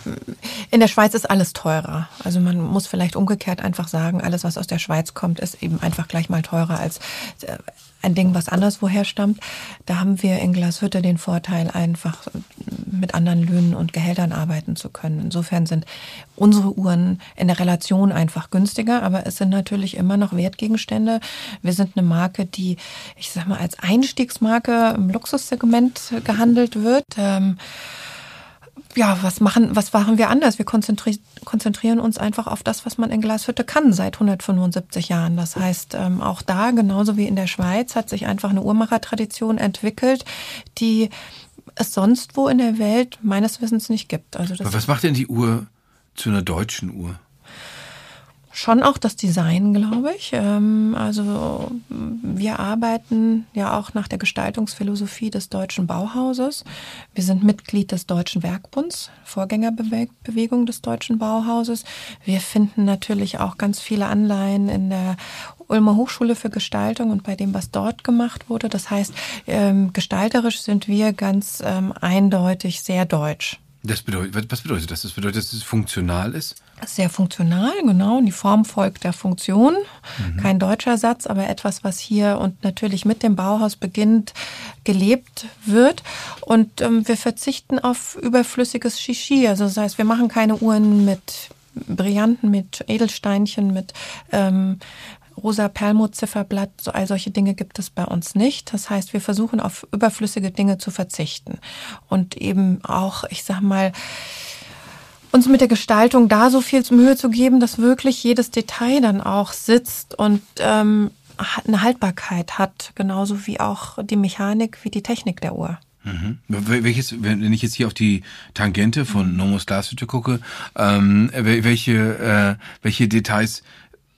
in der Schweiz ist alles teurer. Also man muss vielleicht umgekehrt einfach sagen, alles, was aus der Schweiz kommt, ist eben einfach gleich mal teurer als äh, ein Ding, was anderswoher stammt. Da haben wir in Glashütte den Vorteil, einfach mit anderen Löhnen und Gehältern arbeiten zu können. Insofern sind unsere Uhren in der Relation einfach günstiger, aber es sind natürlich immer noch Wertgegenstände. Wir sind eine Marke, die, ich sag mal, als Einstiegsmarke im Luxussegment gehandelt wird. Ähm, ja, was machen, was machen wir anders? Wir konzentri konzentrieren uns einfach auf das, was man in Glashütte kann seit 175 Jahren. Das heißt, ähm, auch da, genauso wie in der Schweiz, hat sich einfach eine Uhrmachertradition entwickelt, die es sonst wo in der Welt meines Wissens nicht gibt. Also was macht denn die Uhr zu einer deutschen Uhr? Schon auch das Design, glaube ich. Ähm, also wir arbeiten ja auch nach der Gestaltungsphilosophie des deutschen Bauhauses. Wir sind Mitglied des Deutschen Werkbunds, Vorgängerbewegung des deutschen Bauhauses. Wir finden natürlich auch ganz viele Anleihen in der Ulmer Hochschule für Gestaltung und bei dem, was dort gemacht wurde. Das heißt, ähm, gestalterisch sind wir ganz ähm, eindeutig sehr deutsch. Das bedeutet, was bedeutet das? Das bedeutet, dass es funktional ist? Sehr funktional, genau. Die Form folgt der Funktion. Mhm. Kein deutscher Satz, aber etwas, was hier und natürlich mit dem Bauhaus beginnt, gelebt wird. Und ähm, wir verzichten auf überflüssiges Shishi. Also das heißt, wir machen keine Uhren mit Brillanten, mit Edelsteinchen, mit ähm, rosa Perlmutt-Zifferblatt, so all solche Dinge gibt es bei uns nicht. Das heißt, wir versuchen auf überflüssige Dinge zu verzichten und eben auch, ich sag mal, uns mit der Gestaltung da so viel Mühe zu geben, dass wirklich jedes Detail dann auch sitzt und ähm, eine Haltbarkeit hat, genauso wie auch die Mechanik, wie die Technik der Uhr. Mhm. Welches, wenn ich jetzt hier auf die Tangente von Nomos Glashütte gucke, ähm, welche, äh, welche Details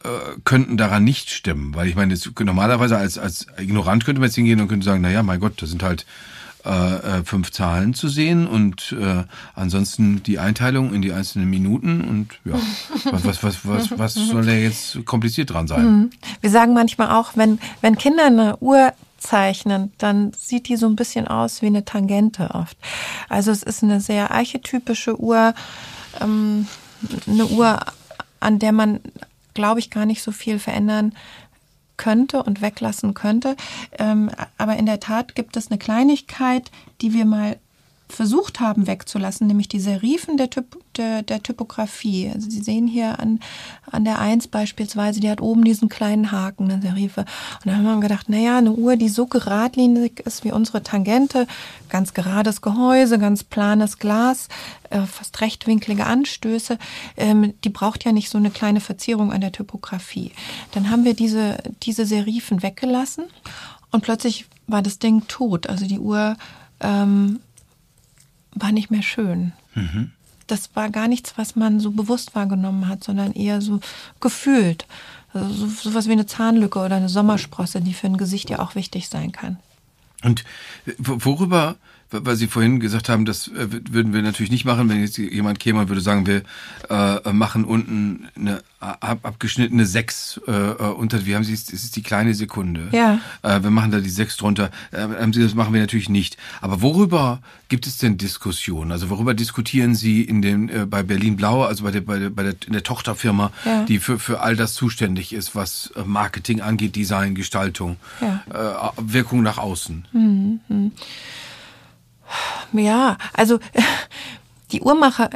äh, könnten daran nicht stimmen. Weil ich meine, das, normalerweise als, als Ignorant könnte man jetzt hingehen und könnte sagen, na ja, mein Gott, das sind halt äh, äh, fünf Zahlen zu sehen und äh, ansonsten die Einteilung in die einzelnen Minuten und ja, was, was, was, was, was soll da jetzt kompliziert dran sein? Mhm. Wir sagen manchmal auch, wenn, wenn Kinder eine Uhr zeichnen, dann sieht die so ein bisschen aus wie eine Tangente oft. Also es ist eine sehr archetypische Uhr, ähm, eine Uhr, an der man glaube ich, gar nicht so viel verändern könnte und weglassen könnte. Ähm, aber in der Tat gibt es eine Kleinigkeit, die wir mal versucht haben wegzulassen, nämlich die Serifen der, Typ, der, der Typografie. Also Sie sehen hier an, an der 1 beispielsweise, die hat oben diesen kleinen Haken, eine Serife. Und da haben wir gedacht, naja, eine Uhr, die so geradlinig ist wie unsere Tangente, ganz gerades Gehäuse, ganz planes Glas, äh, fast rechtwinklige Anstöße, ähm, die braucht ja nicht so eine kleine Verzierung an der Typografie. Dann haben wir diese, diese Serifen weggelassen und plötzlich war das Ding tot. Also die Uhr ähm, war nicht mehr schön. Mhm. Das war gar nichts, was man so bewusst wahrgenommen hat, sondern eher so gefühlt. Also so, sowas wie eine Zahnlücke oder eine Sommersprosse, die für ein Gesicht ja auch wichtig sein kann. Und worüber weil Sie vorhin gesagt haben, das äh, würden wir natürlich nicht machen, wenn jetzt jemand käme und würde sagen, wir äh, machen unten eine abgeschnittene sechs äh, äh, unter, wie haben Sie es, das ist die kleine Sekunde. Ja. Äh, wir machen da die sechs drunter. Äh, haben Sie, das machen wir natürlich nicht. Aber worüber gibt es denn Diskussionen? Also worüber diskutieren Sie in den, bei Berlin Blau, also bei der, bei der, bei der, in der Tochterfirma, ja. die für, für all das zuständig ist, was Marketing angeht, Design, Gestaltung, ja. Wirkung nach außen? Mhm. Ja, also die Uhrmacher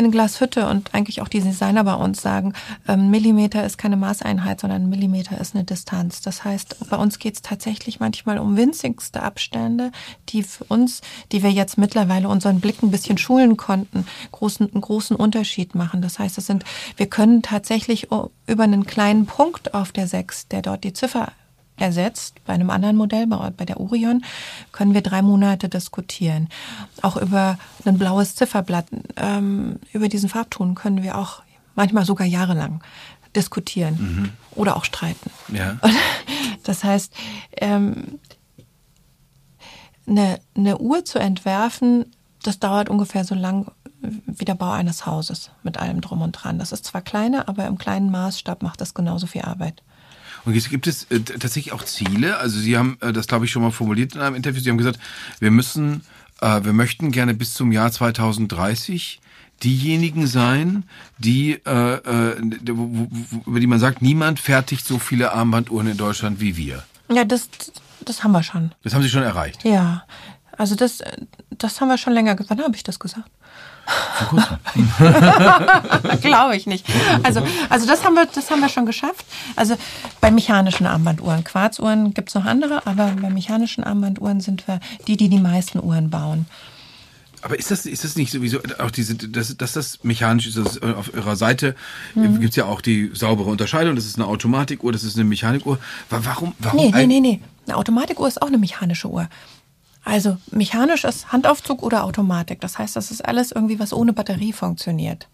in Glashütte und eigentlich auch die Designer bei uns sagen, ähm, Millimeter ist keine Maßeinheit, sondern Millimeter ist eine Distanz. Das heißt, bei uns geht es tatsächlich manchmal um winzigste Abstände, die für uns, die wir jetzt mittlerweile unseren Blick ein bisschen schulen konnten, großen, einen großen Unterschied machen. Das heißt, es sind, wir können tatsächlich über einen kleinen Punkt auf der 6, der dort die Ziffer ersetzt. Bei einem anderen Modell, bei der Orion, können wir drei Monate diskutieren. Auch über ein blaues Zifferblatt, ähm, über diesen Farbton können wir auch manchmal sogar jahrelang diskutieren mhm. oder auch streiten. Ja. Das heißt, ähm, eine, eine Uhr zu entwerfen, das dauert ungefähr so lang wie der Bau eines Hauses mit allem drum und dran. Das ist zwar kleiner, aber im kleinen Maßstab macht das genauso viel Arbeit. Und jetzt gibt es äh, tatsächlich auch Ziele. Also Sie haben äh, das, glaube ich, schon mal formuliert in einem Interview. Sie haben gesagt, wir müssen, äh, wir möchten gerne bis zum Jahr 2030 diejenigen sein, die äh, äh, über die man sagt, niemand fertigt so viele Armbanduhren in Deutschland wie wir. Ja, das, das haben wir schon. Das haben Sie schon erreicht. Ja, also das, das haben wir schon länger gesagt. Wann habe ich das gesagt? Glaube ich nicht. Also, also das, haben wir, das haben wir schon geschafft. Also bei mechanischen Armbanduhren. Quarzuhren gibt es noch andere, aber bei mechanischen Armbanduhren sind wir die, die die meisten Uhren bauen. Aber ist das, ist das nicht sowieso auch diese, dass, dass das mechanisch ist? Das auf Ihrer Seite mhm. gibt es ja auch die saubere Unterscheidung. Das ist eine Automatikuhr, das ist eine Mechanikuhr. Warum? warum nee, nee, nee, nee. Eine Automatikuhr ist auch eine mechanische Uhr. Also mechanisch ist Handaufzug oder Automatik. Das heißt, das ist alles irgendwie, was ohne Batterie funktioniert.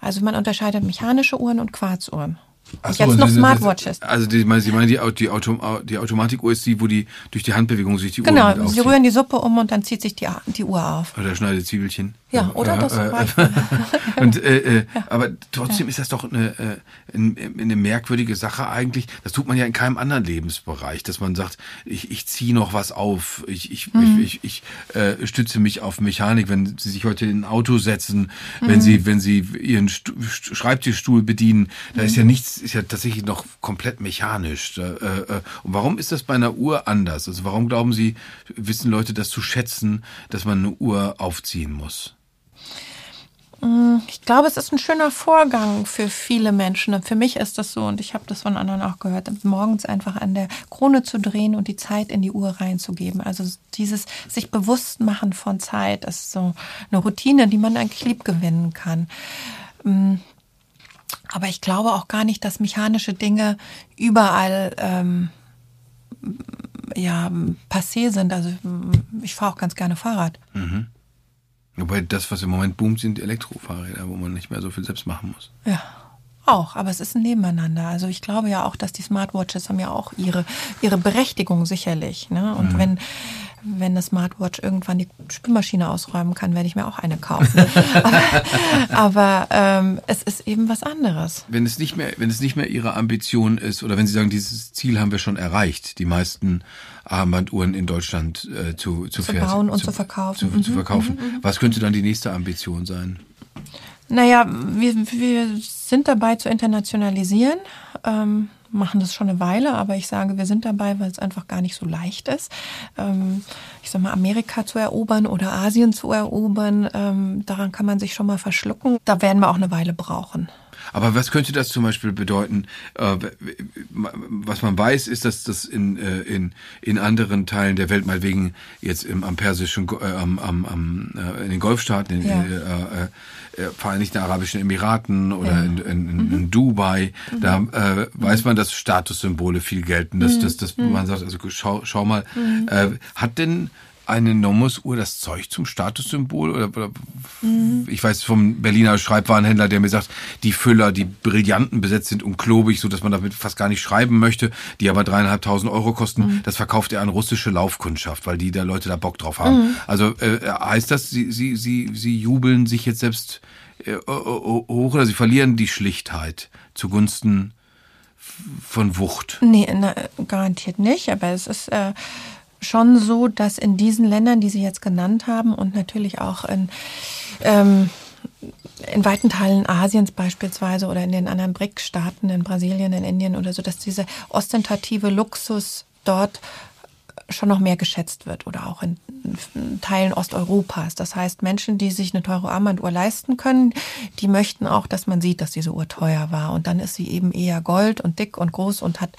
Also man unterscheidet mechanische Uhren und Quarzuhren. Ach so, jetzt noch Smartwatches. Also die, Sie meinen, die, die, Auto, die Automatikuhr ist die, wo die durch die Handbewegung sich die Uhr Genau, Sie rühren die Suppe um und dann zieht sich die, die Uhr auf. Oder schneidet Zwiebelchen. Ja, oder das äh, und, äh, äh, ja. Aber trotzdem ja. ist das doch eine, äh, eine merkwürdige Sache eigentlich. Das tut man ja in keinem anderen Lebensbereich, dass man sagt, ich, ich ziehe noch was auf, ich, ich, mhm. ich, ich, ich äh, stütze mich auf Mechanik, wenn Sie sich heute in ein Auto setzen, mhm. wenn Sie, wenn Sie Ihren St Schreibtischstuhl bedienen, da mhm. ist ja nichts, ist ja tatsächlich noch komplett mechanisch. Äh, äh, und warum ist das bei einer Uhr anders? Also warum glauben Sie, wissen Leute das zu schätzen, dass man eine Uhr aufziehen muss? Mm, ich glaube, es ist ein schöner Vorgang für viele Menschen. Für mich ist das so, und ich habe das von anderen auch gehört, morgens einfach an der Krone zu drehen und die Zeit in die Uhr reinzugeben. Also dieses sich bewusst machen von Zeit ist so eine Routine, die man eigentlich lieb gewinnen kann. Mm, aber ich glaube auch gar nicht, dass mechanische Dinge überall ähm, ja passé sind. Also ich fahre auch ganz gerne Fahrrad. Mhm. Wobei das, was im Moment boomt, sind Elektrofahrräder, wo man nicht mehr so viel selbst machen muss. Ja, auch, aber es ist ein Nebeneinander. Also ich glaube ja auch, dass die Smartwatches haben ja auch ihre, ihre Berechtigung sicherlich. Ne? Und mhm. wenn, wenn eine Smartwatch irgendwann die Spülmaschine ausräumen kann, werde ich mir auch eine kaufen. aber, aber ähm, es ist eben was anderes. Wenn es nicht mehr, wenn es nicht mehr Ihre Ambition ist, oder wenn Sie sagen, dieses Ziel haben wir schon erreicht, die meisten Armbanduhren in Deutschland äh, zu, zu, zu bauen und zu, zu verkaufen. Zu, mhm. zu verkaufen. Mhm, mhm. Was könnte dann die nächste Ambition sein? Naja, wir, wir sind dabei zu internationalisieren. Ähm, machen das schon eine Weile, aber ich sage, wir sind dabei, weil es einfach gar nicht so leicht ist. Ähm, ich sag mal, Amerika zu erobern oder Asien zu erobern, ähm, daran kann man sich schon mal verschlucken. Da werden wir auch eine Weile brauchen. Aber was könnte das zum Beispiel bedeuten? Äh, was man weiß, ist, dass das in, äh, in, in anderen Teilen der Welt, mal wegen jetzt im, am persischen, äh, am, am, am, in den Golfstaaten, in, ja. äh, äh, Vereinigten Arabischen Emiraten oder ja. in, in, in, mhm. Dubai, mhm. da äh, weiß man, dass Statussymbole viel gelten. Dass, mhm. dass, dass mhm. man sagt, also schau, schau mal, mhm. äh, hat denn eine Nomos-Uhr das Zeug zum Statussymbol? Oder, oder mhm. Ich weiß vom Berliner Schreibwarenhändler, der mir sagt, die Füller, die Brillanten besetzt sind und klobig, so dass man damit fast gar nicht schreiben möchte, die aber dreieinhalbtausend Euro kosten, mhm. das verkauft er an russische Laufkundschaft, weil die da Leute da Bock drauf haben. Mhm. Also äh, heißt das, sie, sie, sie, sie jubeln sich jetzt selbst äh, hoch oder sie verlieren die Schlichtheit zugunsten von Wucht? Nee, na, garantiert nicht, aber es ist... Äh schon so, dass in diesen Ländern, die Sie jetzt genannt haben und natürlich auch in, ähm, in weiten Teilen Asiens beispielsweise oder in den anderen BRIC-Staaten, in Brasilien, in Indien oder so, dass diese ostentative Luxus dort schon noch mehr geschätzt wird oder auch in Teilen Osteuropas. Das heißt, Menschen, die sich eine teure Armbanduhr leisten können, die möchten auch, dass man sieht, dass diese Uhr teuer war. Und dann ist sie eben eher gold und dick und groß und hat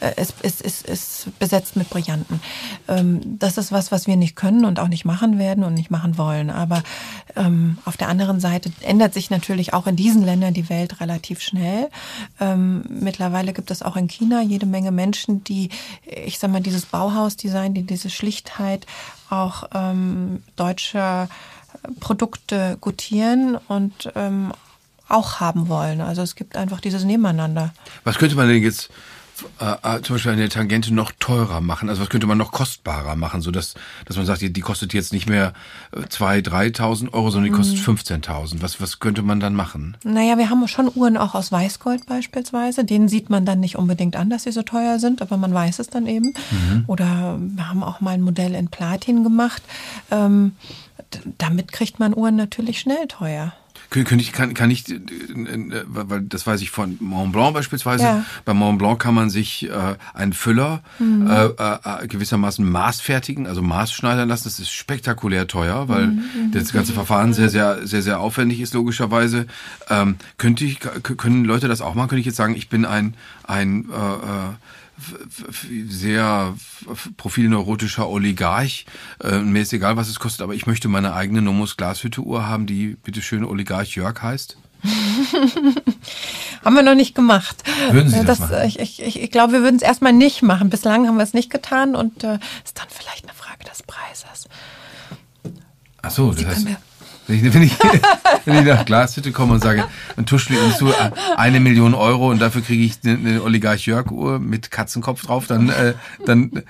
äh, ist, ist, ist, ist besetzt mit Brillanten. Ähm, das ist was, was wir nicht können und auch nicht machen werden und nicht machen wollen. Aber ähm, auf der anderen Seite ändert sich natürlich auch in diesen Ländern die Welt relativ schnell. Ähm, mittlerweile gibt es auch in China jede Menge Menschen, die, ich sag mal, dieses Bauhausdesign, die diese Schlichtheit auch ähm, deutsche Produkte gutieren und ähm, auch haben wollen. Also es gibt einfach dieses Nebeneinander. Was könnte man denn jetzt äh, äh, zum Beispiel eine Tangente noch teurer machen? Also was könnte man noch kostbarer machen, so dass, dass man sagt, die, die kostet jetzt nicht mehr 2.000, äh, 3.000 Euro, sondern die kostet 15.000. Mhm. Was, was könnte man dann machen? Naja, wir haben schon Uhren auch aus Weißgold beispielsweise. Denen sieht man dann nicht unbedingt an, dass sie so teuer sind, aber man weiß es dann eben. Mhm. Oder wir haben auch mal ein Modell in Platin gemacht. Ähm, damit kriegt man Uhren natürlich schnell teuer. Könnte ich, kann, kann ich, äh, äh, weil das weiß ich von Mont Blanc beispielsweise. Ja. Bei Mont Blanc kann man sich äh, einen Füller mhm. äh, äh, gewissermaßen maßfertigen, also maßschneidern lassen. Das ist spektakulär teuer, weil mhm. mhm. das ganze Verfahren sehr, sehr, sehr, sehr aufwendig ist, logischerweise. Ähm, könnte ich, können Leute das auch machen? Könnte ich jetzt sagen, ich bin ein, ein äh, äh sehr profilneurotischer Oligarch. Äh, mir ist egal, was es kostet, aber ich möchte meine eigene Nomus Glashütte Uhr haben, die bitteschön Oligarch Jörg heißt. haben wir noch nicht gemacht. Würden Sie das, das machen? Ich, ich, ich glaube, wir würden es erstmal nicht machen. Bislang haben wir es nicht getan und äh, ist dann vielleicht eine Frage des Preises. Ach so, das heißt, wenn ich, wenn ich, wenn ich nach Glashütte komme und sage, dann tuschle ich uns zu eine Million Euro und dafür kriege ich eine, Oligarch Jörg Uhr mit Katzenkopf drauf, dann, äh, dann,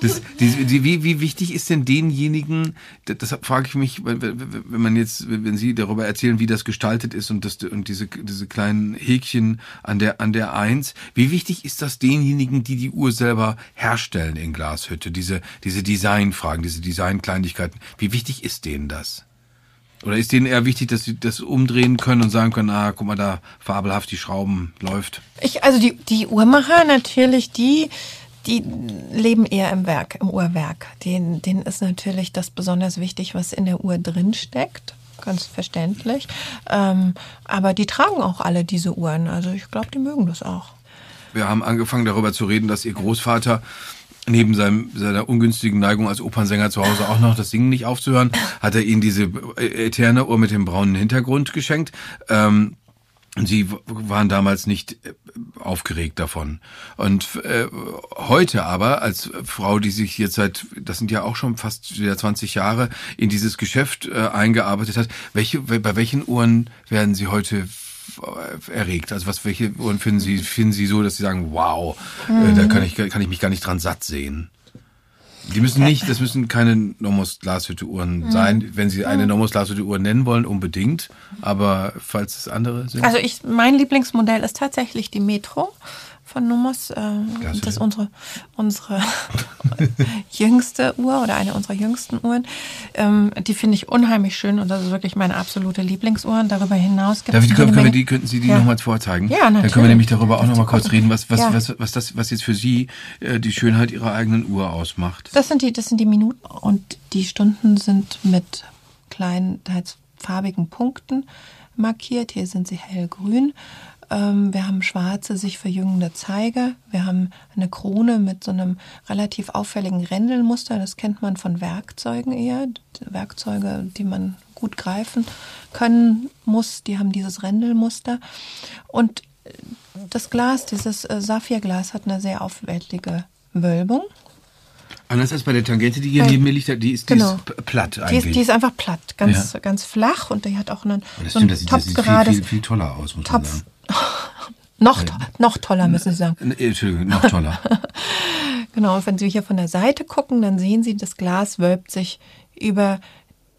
das, die, die, wie, wie wichtig ist denn denjenigen, das frage ich mich, wenn man jetzt, wenn Sie darüber erzählen, wie das gestaltet ist und das, und diese, diese kleinen Häkchen an der, an der Eins, wie wichtig ist das denjenigen, die die Uhr selber herstellen in Glashütte, diese, diese Designfragen, diese Designkleinigkeiten, wie wichtig ist denen das? Oder ist denen eher wichtig, dass sie das umdrehen können und sagen können, ah, guck mal da, fabelhaft die Schrauben läuft? Ich, also die, die Uhrmacher natürlich, die, die leben eher im Werk, im Uhrwerk. Denen, denen ist natürlich das besonders wichtig, was in der Uhr drin steckt. Ganz verständlich. Ähm, aber die tragen auch alle diese Uhren. Also ich glaube, die mögen das auch. Wir haben angefangen darüber zu reden, dass ihr Großvater neben seinem, seiner ungünstigen Neigung als Opernsänger zu Hause auch noch das Singen nicht aufzuhören, hat er ihnen diese eterne Uhr mit dem braunen Hintergrund geschenkt. Ähm, Sie waren damals nicht äh, aufgeregt davon. Und äh, heute aber, als Frau, die sich jetzt seit, das sind ja auch schon fast wieder 20 Jahre, in dieses Geschäft äh, eingearbeitet hat, welche, bei welchen Uhren werden Sie heute erregt? Also was, welche Uhren finden Sie, finden Sie so, dass Sie sagen, wow, mhm. äh, da kann ich, kann ich mich gar nicht dran satt sehen? Die müssen nicht, das müssen keine Nomos Glashütte Uhren mhm. sein. Wenn Sie eine mhm. Nomos Glashütte Uhr nennen wollen, unbedingt. Aber falls es andere sind. Also ich, mein Lieblingsmodell ist tatsächlich die Metro. Von Nomos. Äh, das ist unsere, unsere jüngste Uhr oder eine unserer jüngsten Uhren. Ähm, die finde ich unheimlich schön und das ist wirklich meine absolute Lieblingsuhr. Darüber hinaus gibt es. Können, können wir die, könnten Sie die ja. nochmal vorzeigen? Ja, natürlich. Dann können wir nämlich darüber auch nochmal kurz reden, was, was, ja. was, was, das, was jetzt für Sie äh, die Schönheit Ihrer eigenen Uhr ausmacht. Das sind die, das sind die Minuten und die Stunden sind mit kleinen, teils farbigen Punkten markiert. Hier sind sie hellgrün. Ähm, wir haben schwarze, sich verjüngende Zeiger. Wir haben eine Krone mit so einem relativ auffälligen Rändelmuster. Das kennt man von Werkzeugen eher. Werkzeuge, die man gut greifen können muss, die haben dieses Rändelmuster. Und das Glas, dieses äh, Saphirglas, hat eine sehr aufwendige Wölbung. Anders als bei der Tangente, die hier neben mir liegt, die ist, die genau. ist platt eigentlich. Die ist, die ist einfach platt, ganz, ja. ganz flach und die hat auch einen, das so stimmt, das sieht, das sieht viel, viel, viel, toller aus, muss Topf, man sagen. Noch, noch toller, müssen Sie sagen. Entschuldigung, noch toller. genau, und wenn Sie hier von der Seite gucken, dann sehen Sie, das Glas wölbt sich über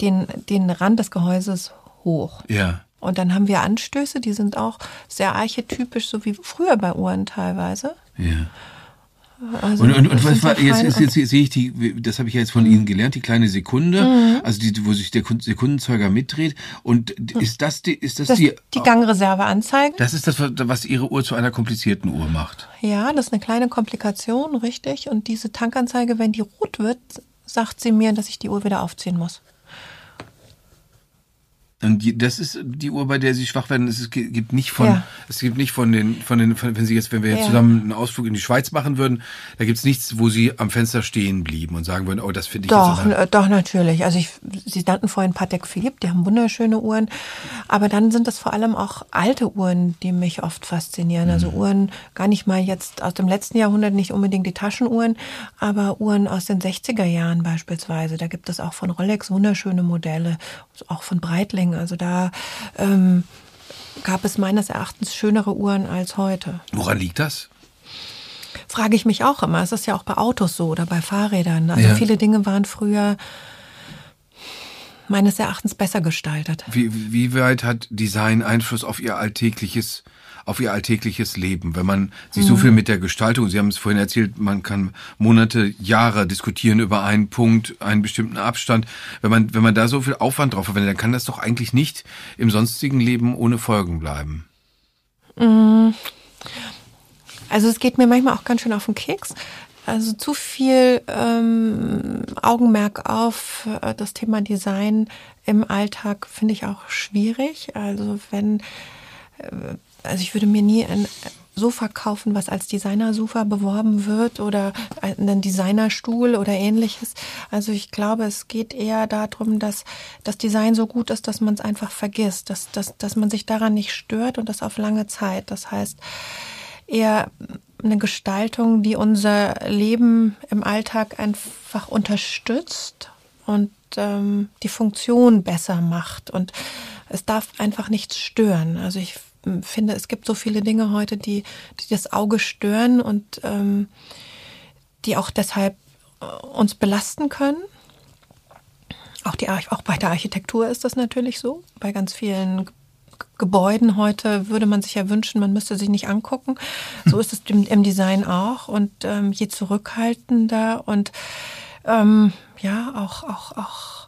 den, den Rand des Gehäuses hoch. Ja. Und dann haben wir Anstöße, die sind auch sehr archetypisch, so wie früher bei Uhren teilweise. Ja. Also, und, und, und was war, jetzt, jetzt, jetzt, jetzt, sehe ich die, das habe ich ja jetzt von mhm. Ihnen gelernt, die kleine Sekunde, mhm. also die, wo sich der Sekundenzeuger mitdreht. Und ist das die, ist das, das die, die Gangreserve anzeigen? Das ist das, was Ihre Uhr zu einer komplizierten Uhr macht. Ja, das ist eine kleine Komplikation, richtig. Und diese Tankanzeige, wenn die rot wird, sagt sie mir, dass ich die Uhr wieder aufziehen muss. Und die, das ist die Uhr, bei der sie schwach werden. Es gibt nicht von, ja. es gibt nicht von den, von den, von, wenn sie jetzt, wenn wir jetzt ja. zusammen einen Ausflug in die Schweiz machen würden, da gibt's nichts, wo sie am Fenster stehen blieben und sagen würden, oh, das finde ich doch, jetzt aber doch natürlich. Also ich, Sie nannten vorhin Patek Philippe, die haben wunderschöne Uhren, aber dann sind das vor allem auch alte Uhren, die mich oft faszinieren. Also mhm. Uhren, gar nicht mal jetzt aus dem letzten Jahrhundert, nicht unbedingt die Taschenuhren, aber Uhren aus den 60er Jahren beispielsweise. Da gibt es auch von Rolex wunderschöne Modelle, auch von Breitling also da ähm, gab es meines Erachtens schönere Uhren als heute. Woran liegt das? Frage ich mich auch immer. Es ist ja auch bei Autos so oder bei Fahrrädern. Also ja. viele Dinge waren früher meines Erachtens besser gestaltet. Wie, wie weit hat Design Einfluss auf Ihr alltägliches auf ihr alltägliches Leben. Wenn man sich so mhm. viel mit der Gestaltung, Sie haben es vorhin erzählt, man kann Monate, Jahre diskutieren über einen Punkt, einen bestimmten Abstand. Wenn man, wenn man da so viel Aufwand drauf verwendet, dann kann das doch eigentlich nicht im sonstigen Leben ohne Folgen bleiben. Mhm. Also es geht mir manchmal auch ganz schön auf den Keks. Also zu viel ähm, Augenmerk auf äh, das Thema Design im Alltag finde ich auch schwierig. Also wenn äh, also ich würde mir nie ein Sofa kaufen, was als Designersofa beworben wird oder einen Designerstuhl oder ähnliches. Also ich glaube, es geht eher darum, dass das Design so gut ist, dass man es einfach vergisst, dass, dass, dass man sich daran nicht stört und das auf lange Zeit. Das heißt, eher eine Gestaltung, die unser Leben im Alltag einfach unterstützt und ähm, die Funktion besser macht. Und es darf einfach nichts stören. Also ich finde, es gibt so viele Dinge heute, die, die das Auge stören und ähm, die auch deshalb äh, uns belasten können. Auch, die, auch bei der Architektur ist das natürlich so. Bei ganz vielen Gebäuden heute würde man sich ja wünschen, man müsste sich nicht angucken. So ist es im, im Design auch. Und ähm, je zurückhaltender und ähm, ja, auch, auch, auch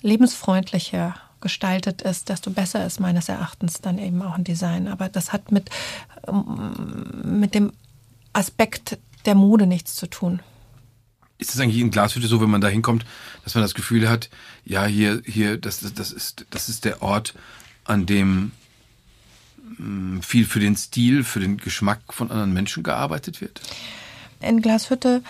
lebensfreundlicher gestaltet ist, desto besser ist meines Erachtens dann eben auch ein Design. Aber das hat mit, ähm, mit dem Aspekt der Mode nichts zu tun. Ist es eigentlich in Glashütte so, wenn man da hinkommt, dass man das Gefühl hat, ja, hier, hier, das, das, ist, das ist der Ort, an dem mm, viel für den Stil, für den Geschmack von anderen Menschen gearbeitet wird? In Glashütte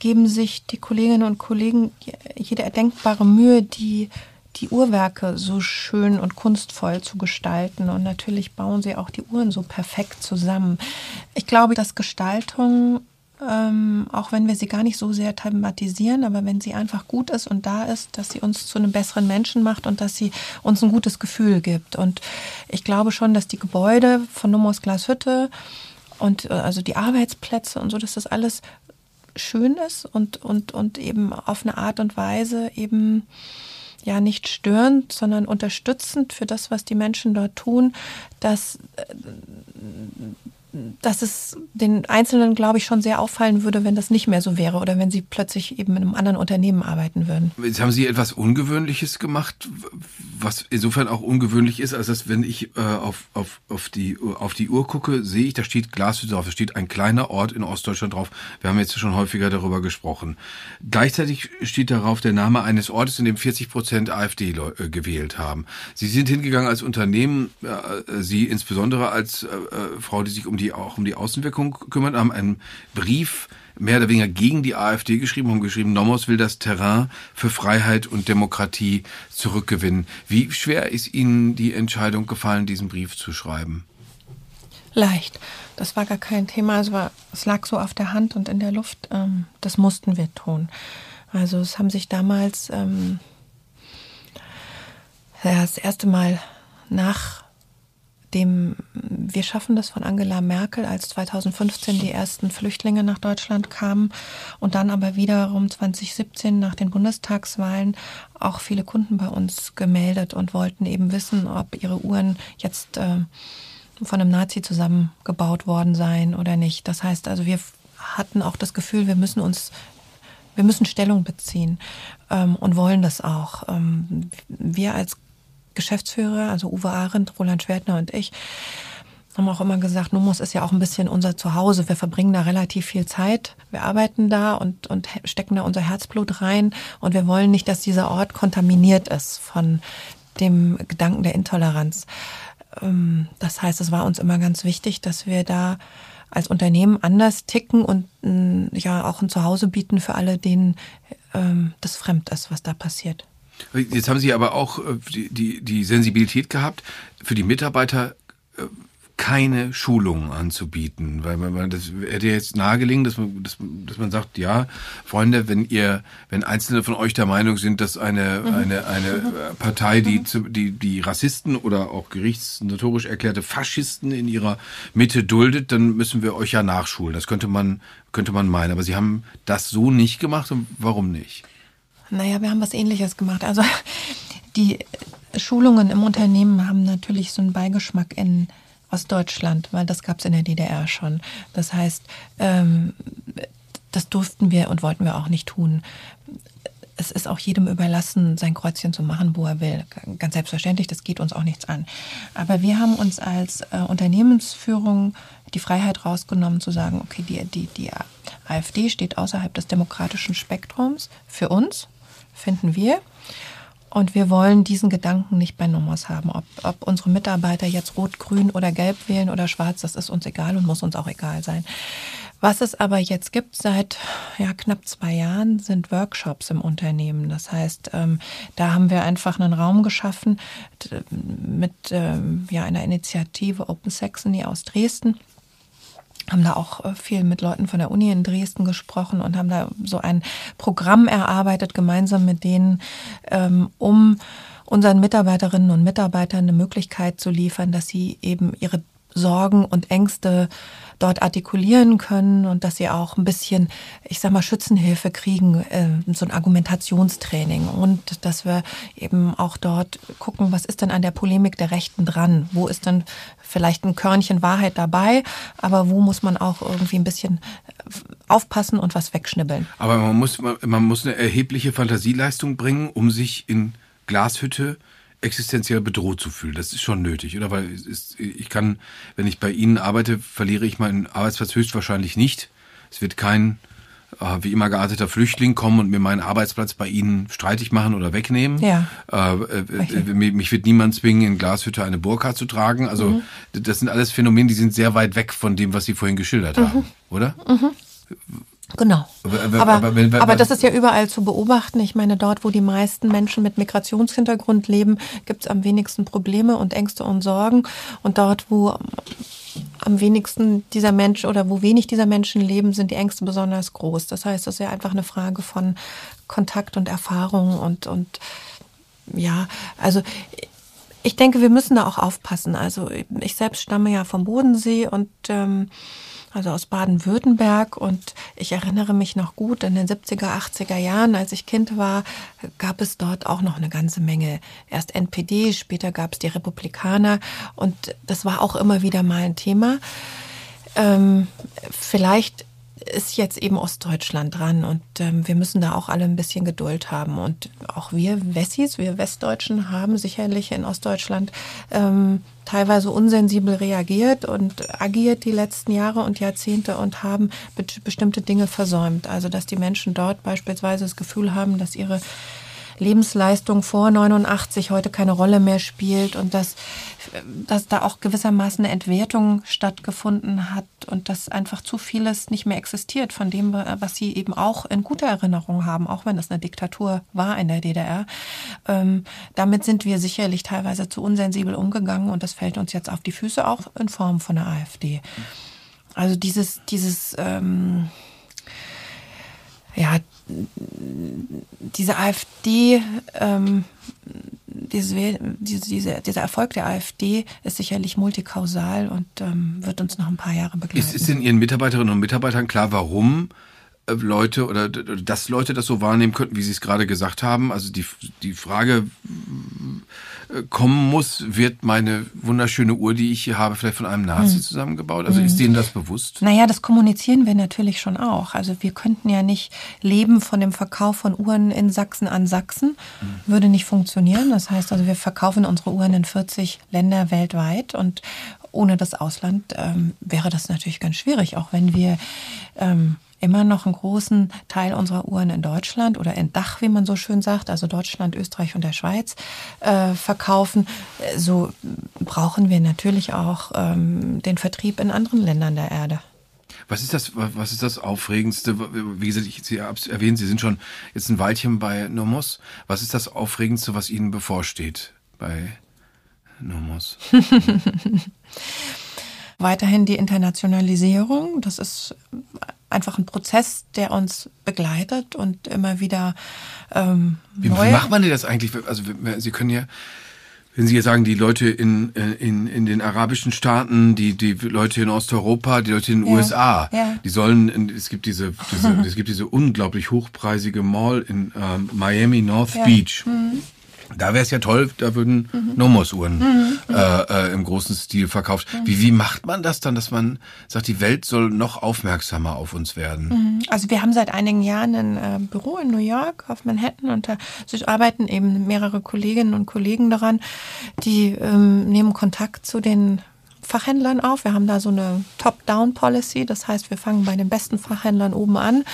geben sich die Kolleginnen und Kollegen jede erdenkbare Mühe, die die Uhrwerke so schön und kunstvoll zu gestalten. Und natürlich bauen sie auch die Uhren so perfekt zusammen. Ich glaube, dass Gestaltung, ähm, auch wenn wir sie gar nicht so sehr thematisieren, aber wenn sie einfach gut ist und da ist, dass sie uns zu einem besseren Menschen macht und dass sie uns ein gutes Gefühl gibt. Und ich glaube schon, dass die Gebäude von Nomos Glashütte und äh, also die Arbeitsplätze und so, dass das alles schön ist und, und, und eben auf eine Art und Weise eben ja nicht störend, sondern unterstützend für das, was die Menschen dort tun, dass, dass es den Einzelnen, glaube ich, schon sehr auffallen würde, wenn das nicht mehr so wäre oder wenn sie plötzlich eben in einem anderen Unternehmen arbeiten würden. Jetzt haben Sie etwas Ungewöhnliches gemacht, was insofern auch ungewöhnlich ist, als dass wenn ich äh, auf, auf, auf, die, auf die Uhr gucke, sehe ich, da steht Glashütte drauf, da steht ein kleiner Ort in Ostdeutschland drauf. Wir haben jetzt schon häufiger darüber gesprochen. Gleichzeitig steht darauf der Name eines Ortes, in dem 40 Prozent AfD äh, gewählt haben. Sie sind hingegangen als Unternehmen, äh, Sie insbesondere als äh, äh Frau, die sich um die die auch um die Außenwirkung kümmert, haben einen Brief mehr oder weniger gegen die AfD geschrieben, haben geschrieben, Nomos will das Terrain für Freiheit und Demokratie zurückgewinnen. Wie schwer ist Ihnen die Entscheidung gefallen, diesen Brief zu schreiben? Leicht. Das war gar kein Thema. Es, war, es lag so auf der Hand und in der Luft. Ähm, das mussten wir tun. Also es haben sich damals ähm, das erste Mal nach dem Wir schaffen das von Angela Merkel, als 2015 die ersten Flüchtlinge nach Deutschland kamen und dann aber wiederum 2017 nach den Bundestagswahlen auch viele Kunden bei uns gemeldet und wollten eben wissen, ob ihre Uhren jetzt äh, von einem Nazi zusammengebaut worden seien oder nicht. Das heißt also, wir hatten auch das Gefühl, wir müssen uns wir müssen Stellung beziehen ähm, und wollen das auch. Ähm, wir als Geschäftsführer, also Uwe Arendt, Roland Schwertner und ich, haben auch immer gesagt, Numos ist ja auch ein bisschen unser Zuhause. Wir verbringen da relativ viel Zeit. Wir arbeiten da und, und stecken da unser Herzblut rein. Und wir wollen nicht, dass dieser Ort kontaminiert ist von dem Gedanken der Intoleranz. Ähm, das heißt, es war uns immer ganz wichtig, dass wir da als Unternehmen anders ticken und ja auch ein Zuhause bieten für alle, denen ähm, das fremd ist, was da passiert. Jetzt haben Sie aber auch äh, die, die, die Sensibilität gehabt, für die Mitarbeiter äh, keine Schulungen anzubieten, weil man, das hätte jetzt nahegelegen, dass man, dass, dass man sagt, ja, Freunde, wenn ihr, wenn Einzelne von euch der Meinung sind, dass eine mhm. eine eine mhm. Partei, die mhm. die die Rassisten oder auch gerichtsnotorisch erklärte Faschisten in ihrer Mitte duldet, dann müssen wir euch ja nachschulen. Das könnte man könnte man meinen, aber sie haben das so nicht gemacht und warum nicht? Naja, wir haben was ähnliches gemacht. Also die Schulungen im Unternehmen haben natürlich so einen Beigeschmack in Ostdeutschland, weil das gab es in der DDR schon. Das heißt, ähm, das durften wir und wollten wir auch nicht tun. Es ist auch jedem überlassen, sein Kreuzchen zu machen, wo er will. Ganz selbstverständlich, das geht uns auch nichts an. Aber wir haben uns als äh, Unternehmensführung die Freiheit rausgenommen zu sagen, okay, die, die, die AfD steht außerhalb des demokratischen Spektrums für uns finden wir. Und wir wollen diesen Gedanken nicht bei Nummers haben. Ob, ob unsere Mitarbeiter jetzt rot, grün oder gelb wählen oder schwarz, das ist uns egal und muss uns auch egal sein. Was es aber jetzt gibt seit ja, knapp zwei Jahren, sind Workshops im Unternehmen. Das heißt, ähm, da haben wir einfach einen Raum geschaffen mit ähm, ja, einer Initiative Open Saxony aus Dresden haben da auch äh, viel mit Leuten von der Uni in Dresden gesprochen und haben da so ein Programm erarbeitet, gemeinsam mit denen, ähm, um unseren Mitarbeiterinnen und Mitarbeitern eine Möglichkeit zu liefern, dass sie eben ihre Sorgen und Ängste dort artikulieren können und dass sie auch ein bisschen, ich sag mal, Schützenhilfe kriegen, äh, so ein Argumentationstraining und dass wir eben auch dort gucken, was ist denn an der Polemik der Rechten dran? Wo ist denn vielleicht ein Körnchen Wahrheit dabei, aber wo muss man auch irgendwie ein bisschen äh, aufpassen und was wegschnibbeln? Aber man muss, man muss eine erhebliche Fantasieleistung bringen, um sich in Glashütte existenziell bedroht zu fühlen. Das ist schon nötig, oder? Weil ist, ich kann, wenn ich bei Ihnen arbeite, verliere ich meinen Arbeitsplatz höchstwahrscheinlich nicht. Es wird kein äh, wie immer gearteter Flüchtling kommen und mir meinen Arbeitsplatz bei Ihnen streitig machen oder wegnehmen. Ja. Äh, äh, mich wird niemand zwingen, in Glashütte eine Burka zu tragen. Also mhm. das sind alles Phänomene, die sind sehr weit weg von dem, was Sie vorhin geschildert mhm. haben, oder? Mhm. Genau. Aber, aber, aber, wenn, aber, das ist ja überall zu beobachten. Ich meine, dort, wo die meisten Menschen mit Migrationshintergrund leben, gibt es am wenigsten Probleme und Ängste und Sorgen. Und dort, wo am wenigsten dieser Mensch oder wo wenig dieser Menschen leben, sind die Ängste besonders groß. Das heißt, das ist ja einfach eine Frage von Kontakt und Erfahrung und, und ja, also ich denke, wir müssen da auch aufpassen. Also ich selbst stamme ja vom Bodensee und ähm, also aus Baden-Württemberg. Und ich erinnere mich noch gut, in den 70er, 80er Jahren, als ich Kind war, gab es dort auch noch eine ganze Menge. Erst NPD, später gab es die Republikaner. Und das war auch immer wieder mal ein Thema. Ähm, vielleicht ist jetzt eben Ostdeutschland dran und ähm, wir müssen da auch alle ein bisschen Geduld haben. Und auch wir Wessis, wir Westdeutschen haben sicherlich in Ostdeutschland ähm, teilweise unsensibel reagiert und agiert die letzten Jahre und Jahrzehnte und haben be bestimmte Dinge versäumt. Also dass die Menschen dort beispielsweise das Gefühl haben, dass ihre Lebensleistung vor 89 heute keine Rolle mehr spielt und dass, dass da auch gewissermaßen eine Entwertung stattgefunden hat und dass einfach zu vieles nicht mehr existiert von dem, was sie eben auch in guter Erinnerung haben, auch wenn das eine Diktatur war in der DDR. Ähm, damit sind wir sicherlich teilweise zu unsensibel umgegangen und das fällt uns jetzt auf die Füße, auch in Form von der AfD. Also dieses, dieses, ähm, ja, diese AfD, ähm, diese, diese, dieser Erfolg der AfD ist sicherlich multikausal und ähm, wird uns noch ein paar Jahre begleiten. Ist, ist in Ihren Mitarbeiterinnen und Mitarbeitern klar, warum Leute oder dass Leute das so wahrnehmen könnten, wie Sie es gerade gesagt haben? Also die, die Frage äh, kommen muss, wird meine wunderschöne Uhr, die ich hier habe, vielleicht von einem Nazi hm. zusammengebaut? Also ist denen das bewusst? Naja, das kommunizieren wir natürlich schon auch. Also wir könnten ja nicht leben von dem Verkauf von Uhren in Sachsen an Sachsen. Hm. Würde nicht funktionieren. Das heißt also, wir verkaufen unsere Uhren in 40 Länder weltweit und ohne das Ausland ähm, wäre das natürlich ganz schwierig, auch wenn wir ähm, immer noch einen großen Teil unserer Uhren in Deutschland oder in Dach, wie man so schön sagt, also Deutschland, Österreich und der Schweiz äh, verkaufen, so brauchen wir natürlich auch ähm, den Vertrieb in anderen Ländern der Erde. Was ist das, was ist das Aufregendste? Wie gesagt, ich, Sie erwähnen, Sie sind schon jetzt ein Weilchen bei Nomos. Was ist das Aufregendste, was Ihnen bevorsteht bei Nomos? Weiterhin die Internationalisierung. Das ist einfach ein Prozess, der uns begleitet und immer wieder ähm, wie, wie macht man denn das eigentlich? Also Sie können ja wenn Sie jetzt sagen, die Leute in, in, in den arabischen Staaten, die, die Leute in Osteuropa, die Leute in den ja, USA, ja. die sollen, es gibt diese, diese es gibt diese unglaublich hochpreisige Mall in ähm, Miami North ja. Beach. Mhm. Da wäre es ja toll, da würden mhm. Nomos-Uhren mhm. äh, äh, im großen Stil verkauft. Mhm. Wie, wie macht man das dann, dass man sagt, die Welt soll noch aufmerksamer auf uns werden? Mhm. Also wir haben seit einigen Jahren ein äh, Büro in New York auf Manhattan und da arbeiten eben mehrere Kolleginnen und Kollegen daran, die ähm, nehmen Kontakt zu den Fachhändlern auf. Wir haben da so eine Top-Down-Policy, das heißt, wir fangen bei den besten Fachhändlern oben an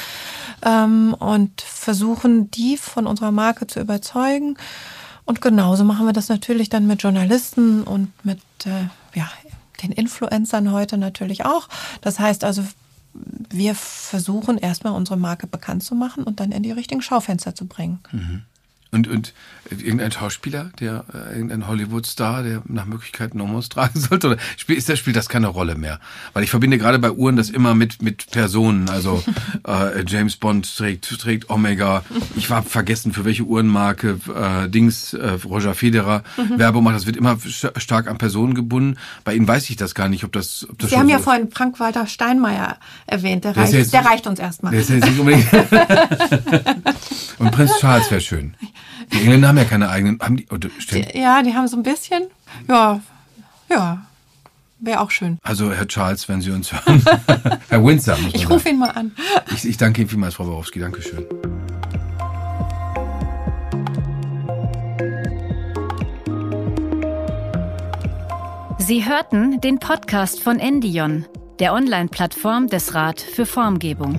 ähm, und versuchen, die von unserer Marke zu überzeugen und genauso machen wir das natürlich dann mit Journalisten und mit äh, ja, den Influencern heute natürlich auch. Das heißt also, wir versuchen erstmal unsere Marke bekannt zu machen und dann in die richtigen Schaufenster zu bringen. Mhm. Und, und irgendein Schauspieler, der äh, irgendein Hollywood-Star, der nach Möglichkeit Nomos tragen sollte? Oder spielt, ist das, spielt das keine Rolle mehr? Weil ich verbinde gerade bei Uhren das immer mit, mit Personen. Also äh, James Bond trägt, trägt Omega. Ich war vergessen, für welche Uhrenmarke äh, Dings, äh, Roger Federer mhm. Werbung macht. Das wird immer stark an Personen gebunden. Bei Ihnen weiß ich das gar nicht, ob das. Ob das Sie haben ja vorhin Frank-Walter Steinmeier erwähnt. Der, der reicht, jetzt, der reicht uns erstmal. Der ist jetzt nicht unbedingt Und Prinz Charles wäre schön. Die Engländer haben ja keine eigenen. Haben die, oder, die, ja, die haben so ein bisschen. Ja, ja. Wäre auch schön. Also, Herr Charles, wenn Sie uns hören. Herr Windsor, muss Ich rufe ihn mal an. Ich, ich danke Ihnen vielmals, Frau Borowski. Dankeschön. Sie hörten den Podcast von Endion, der Online-Plattform des Rat für Formgebung.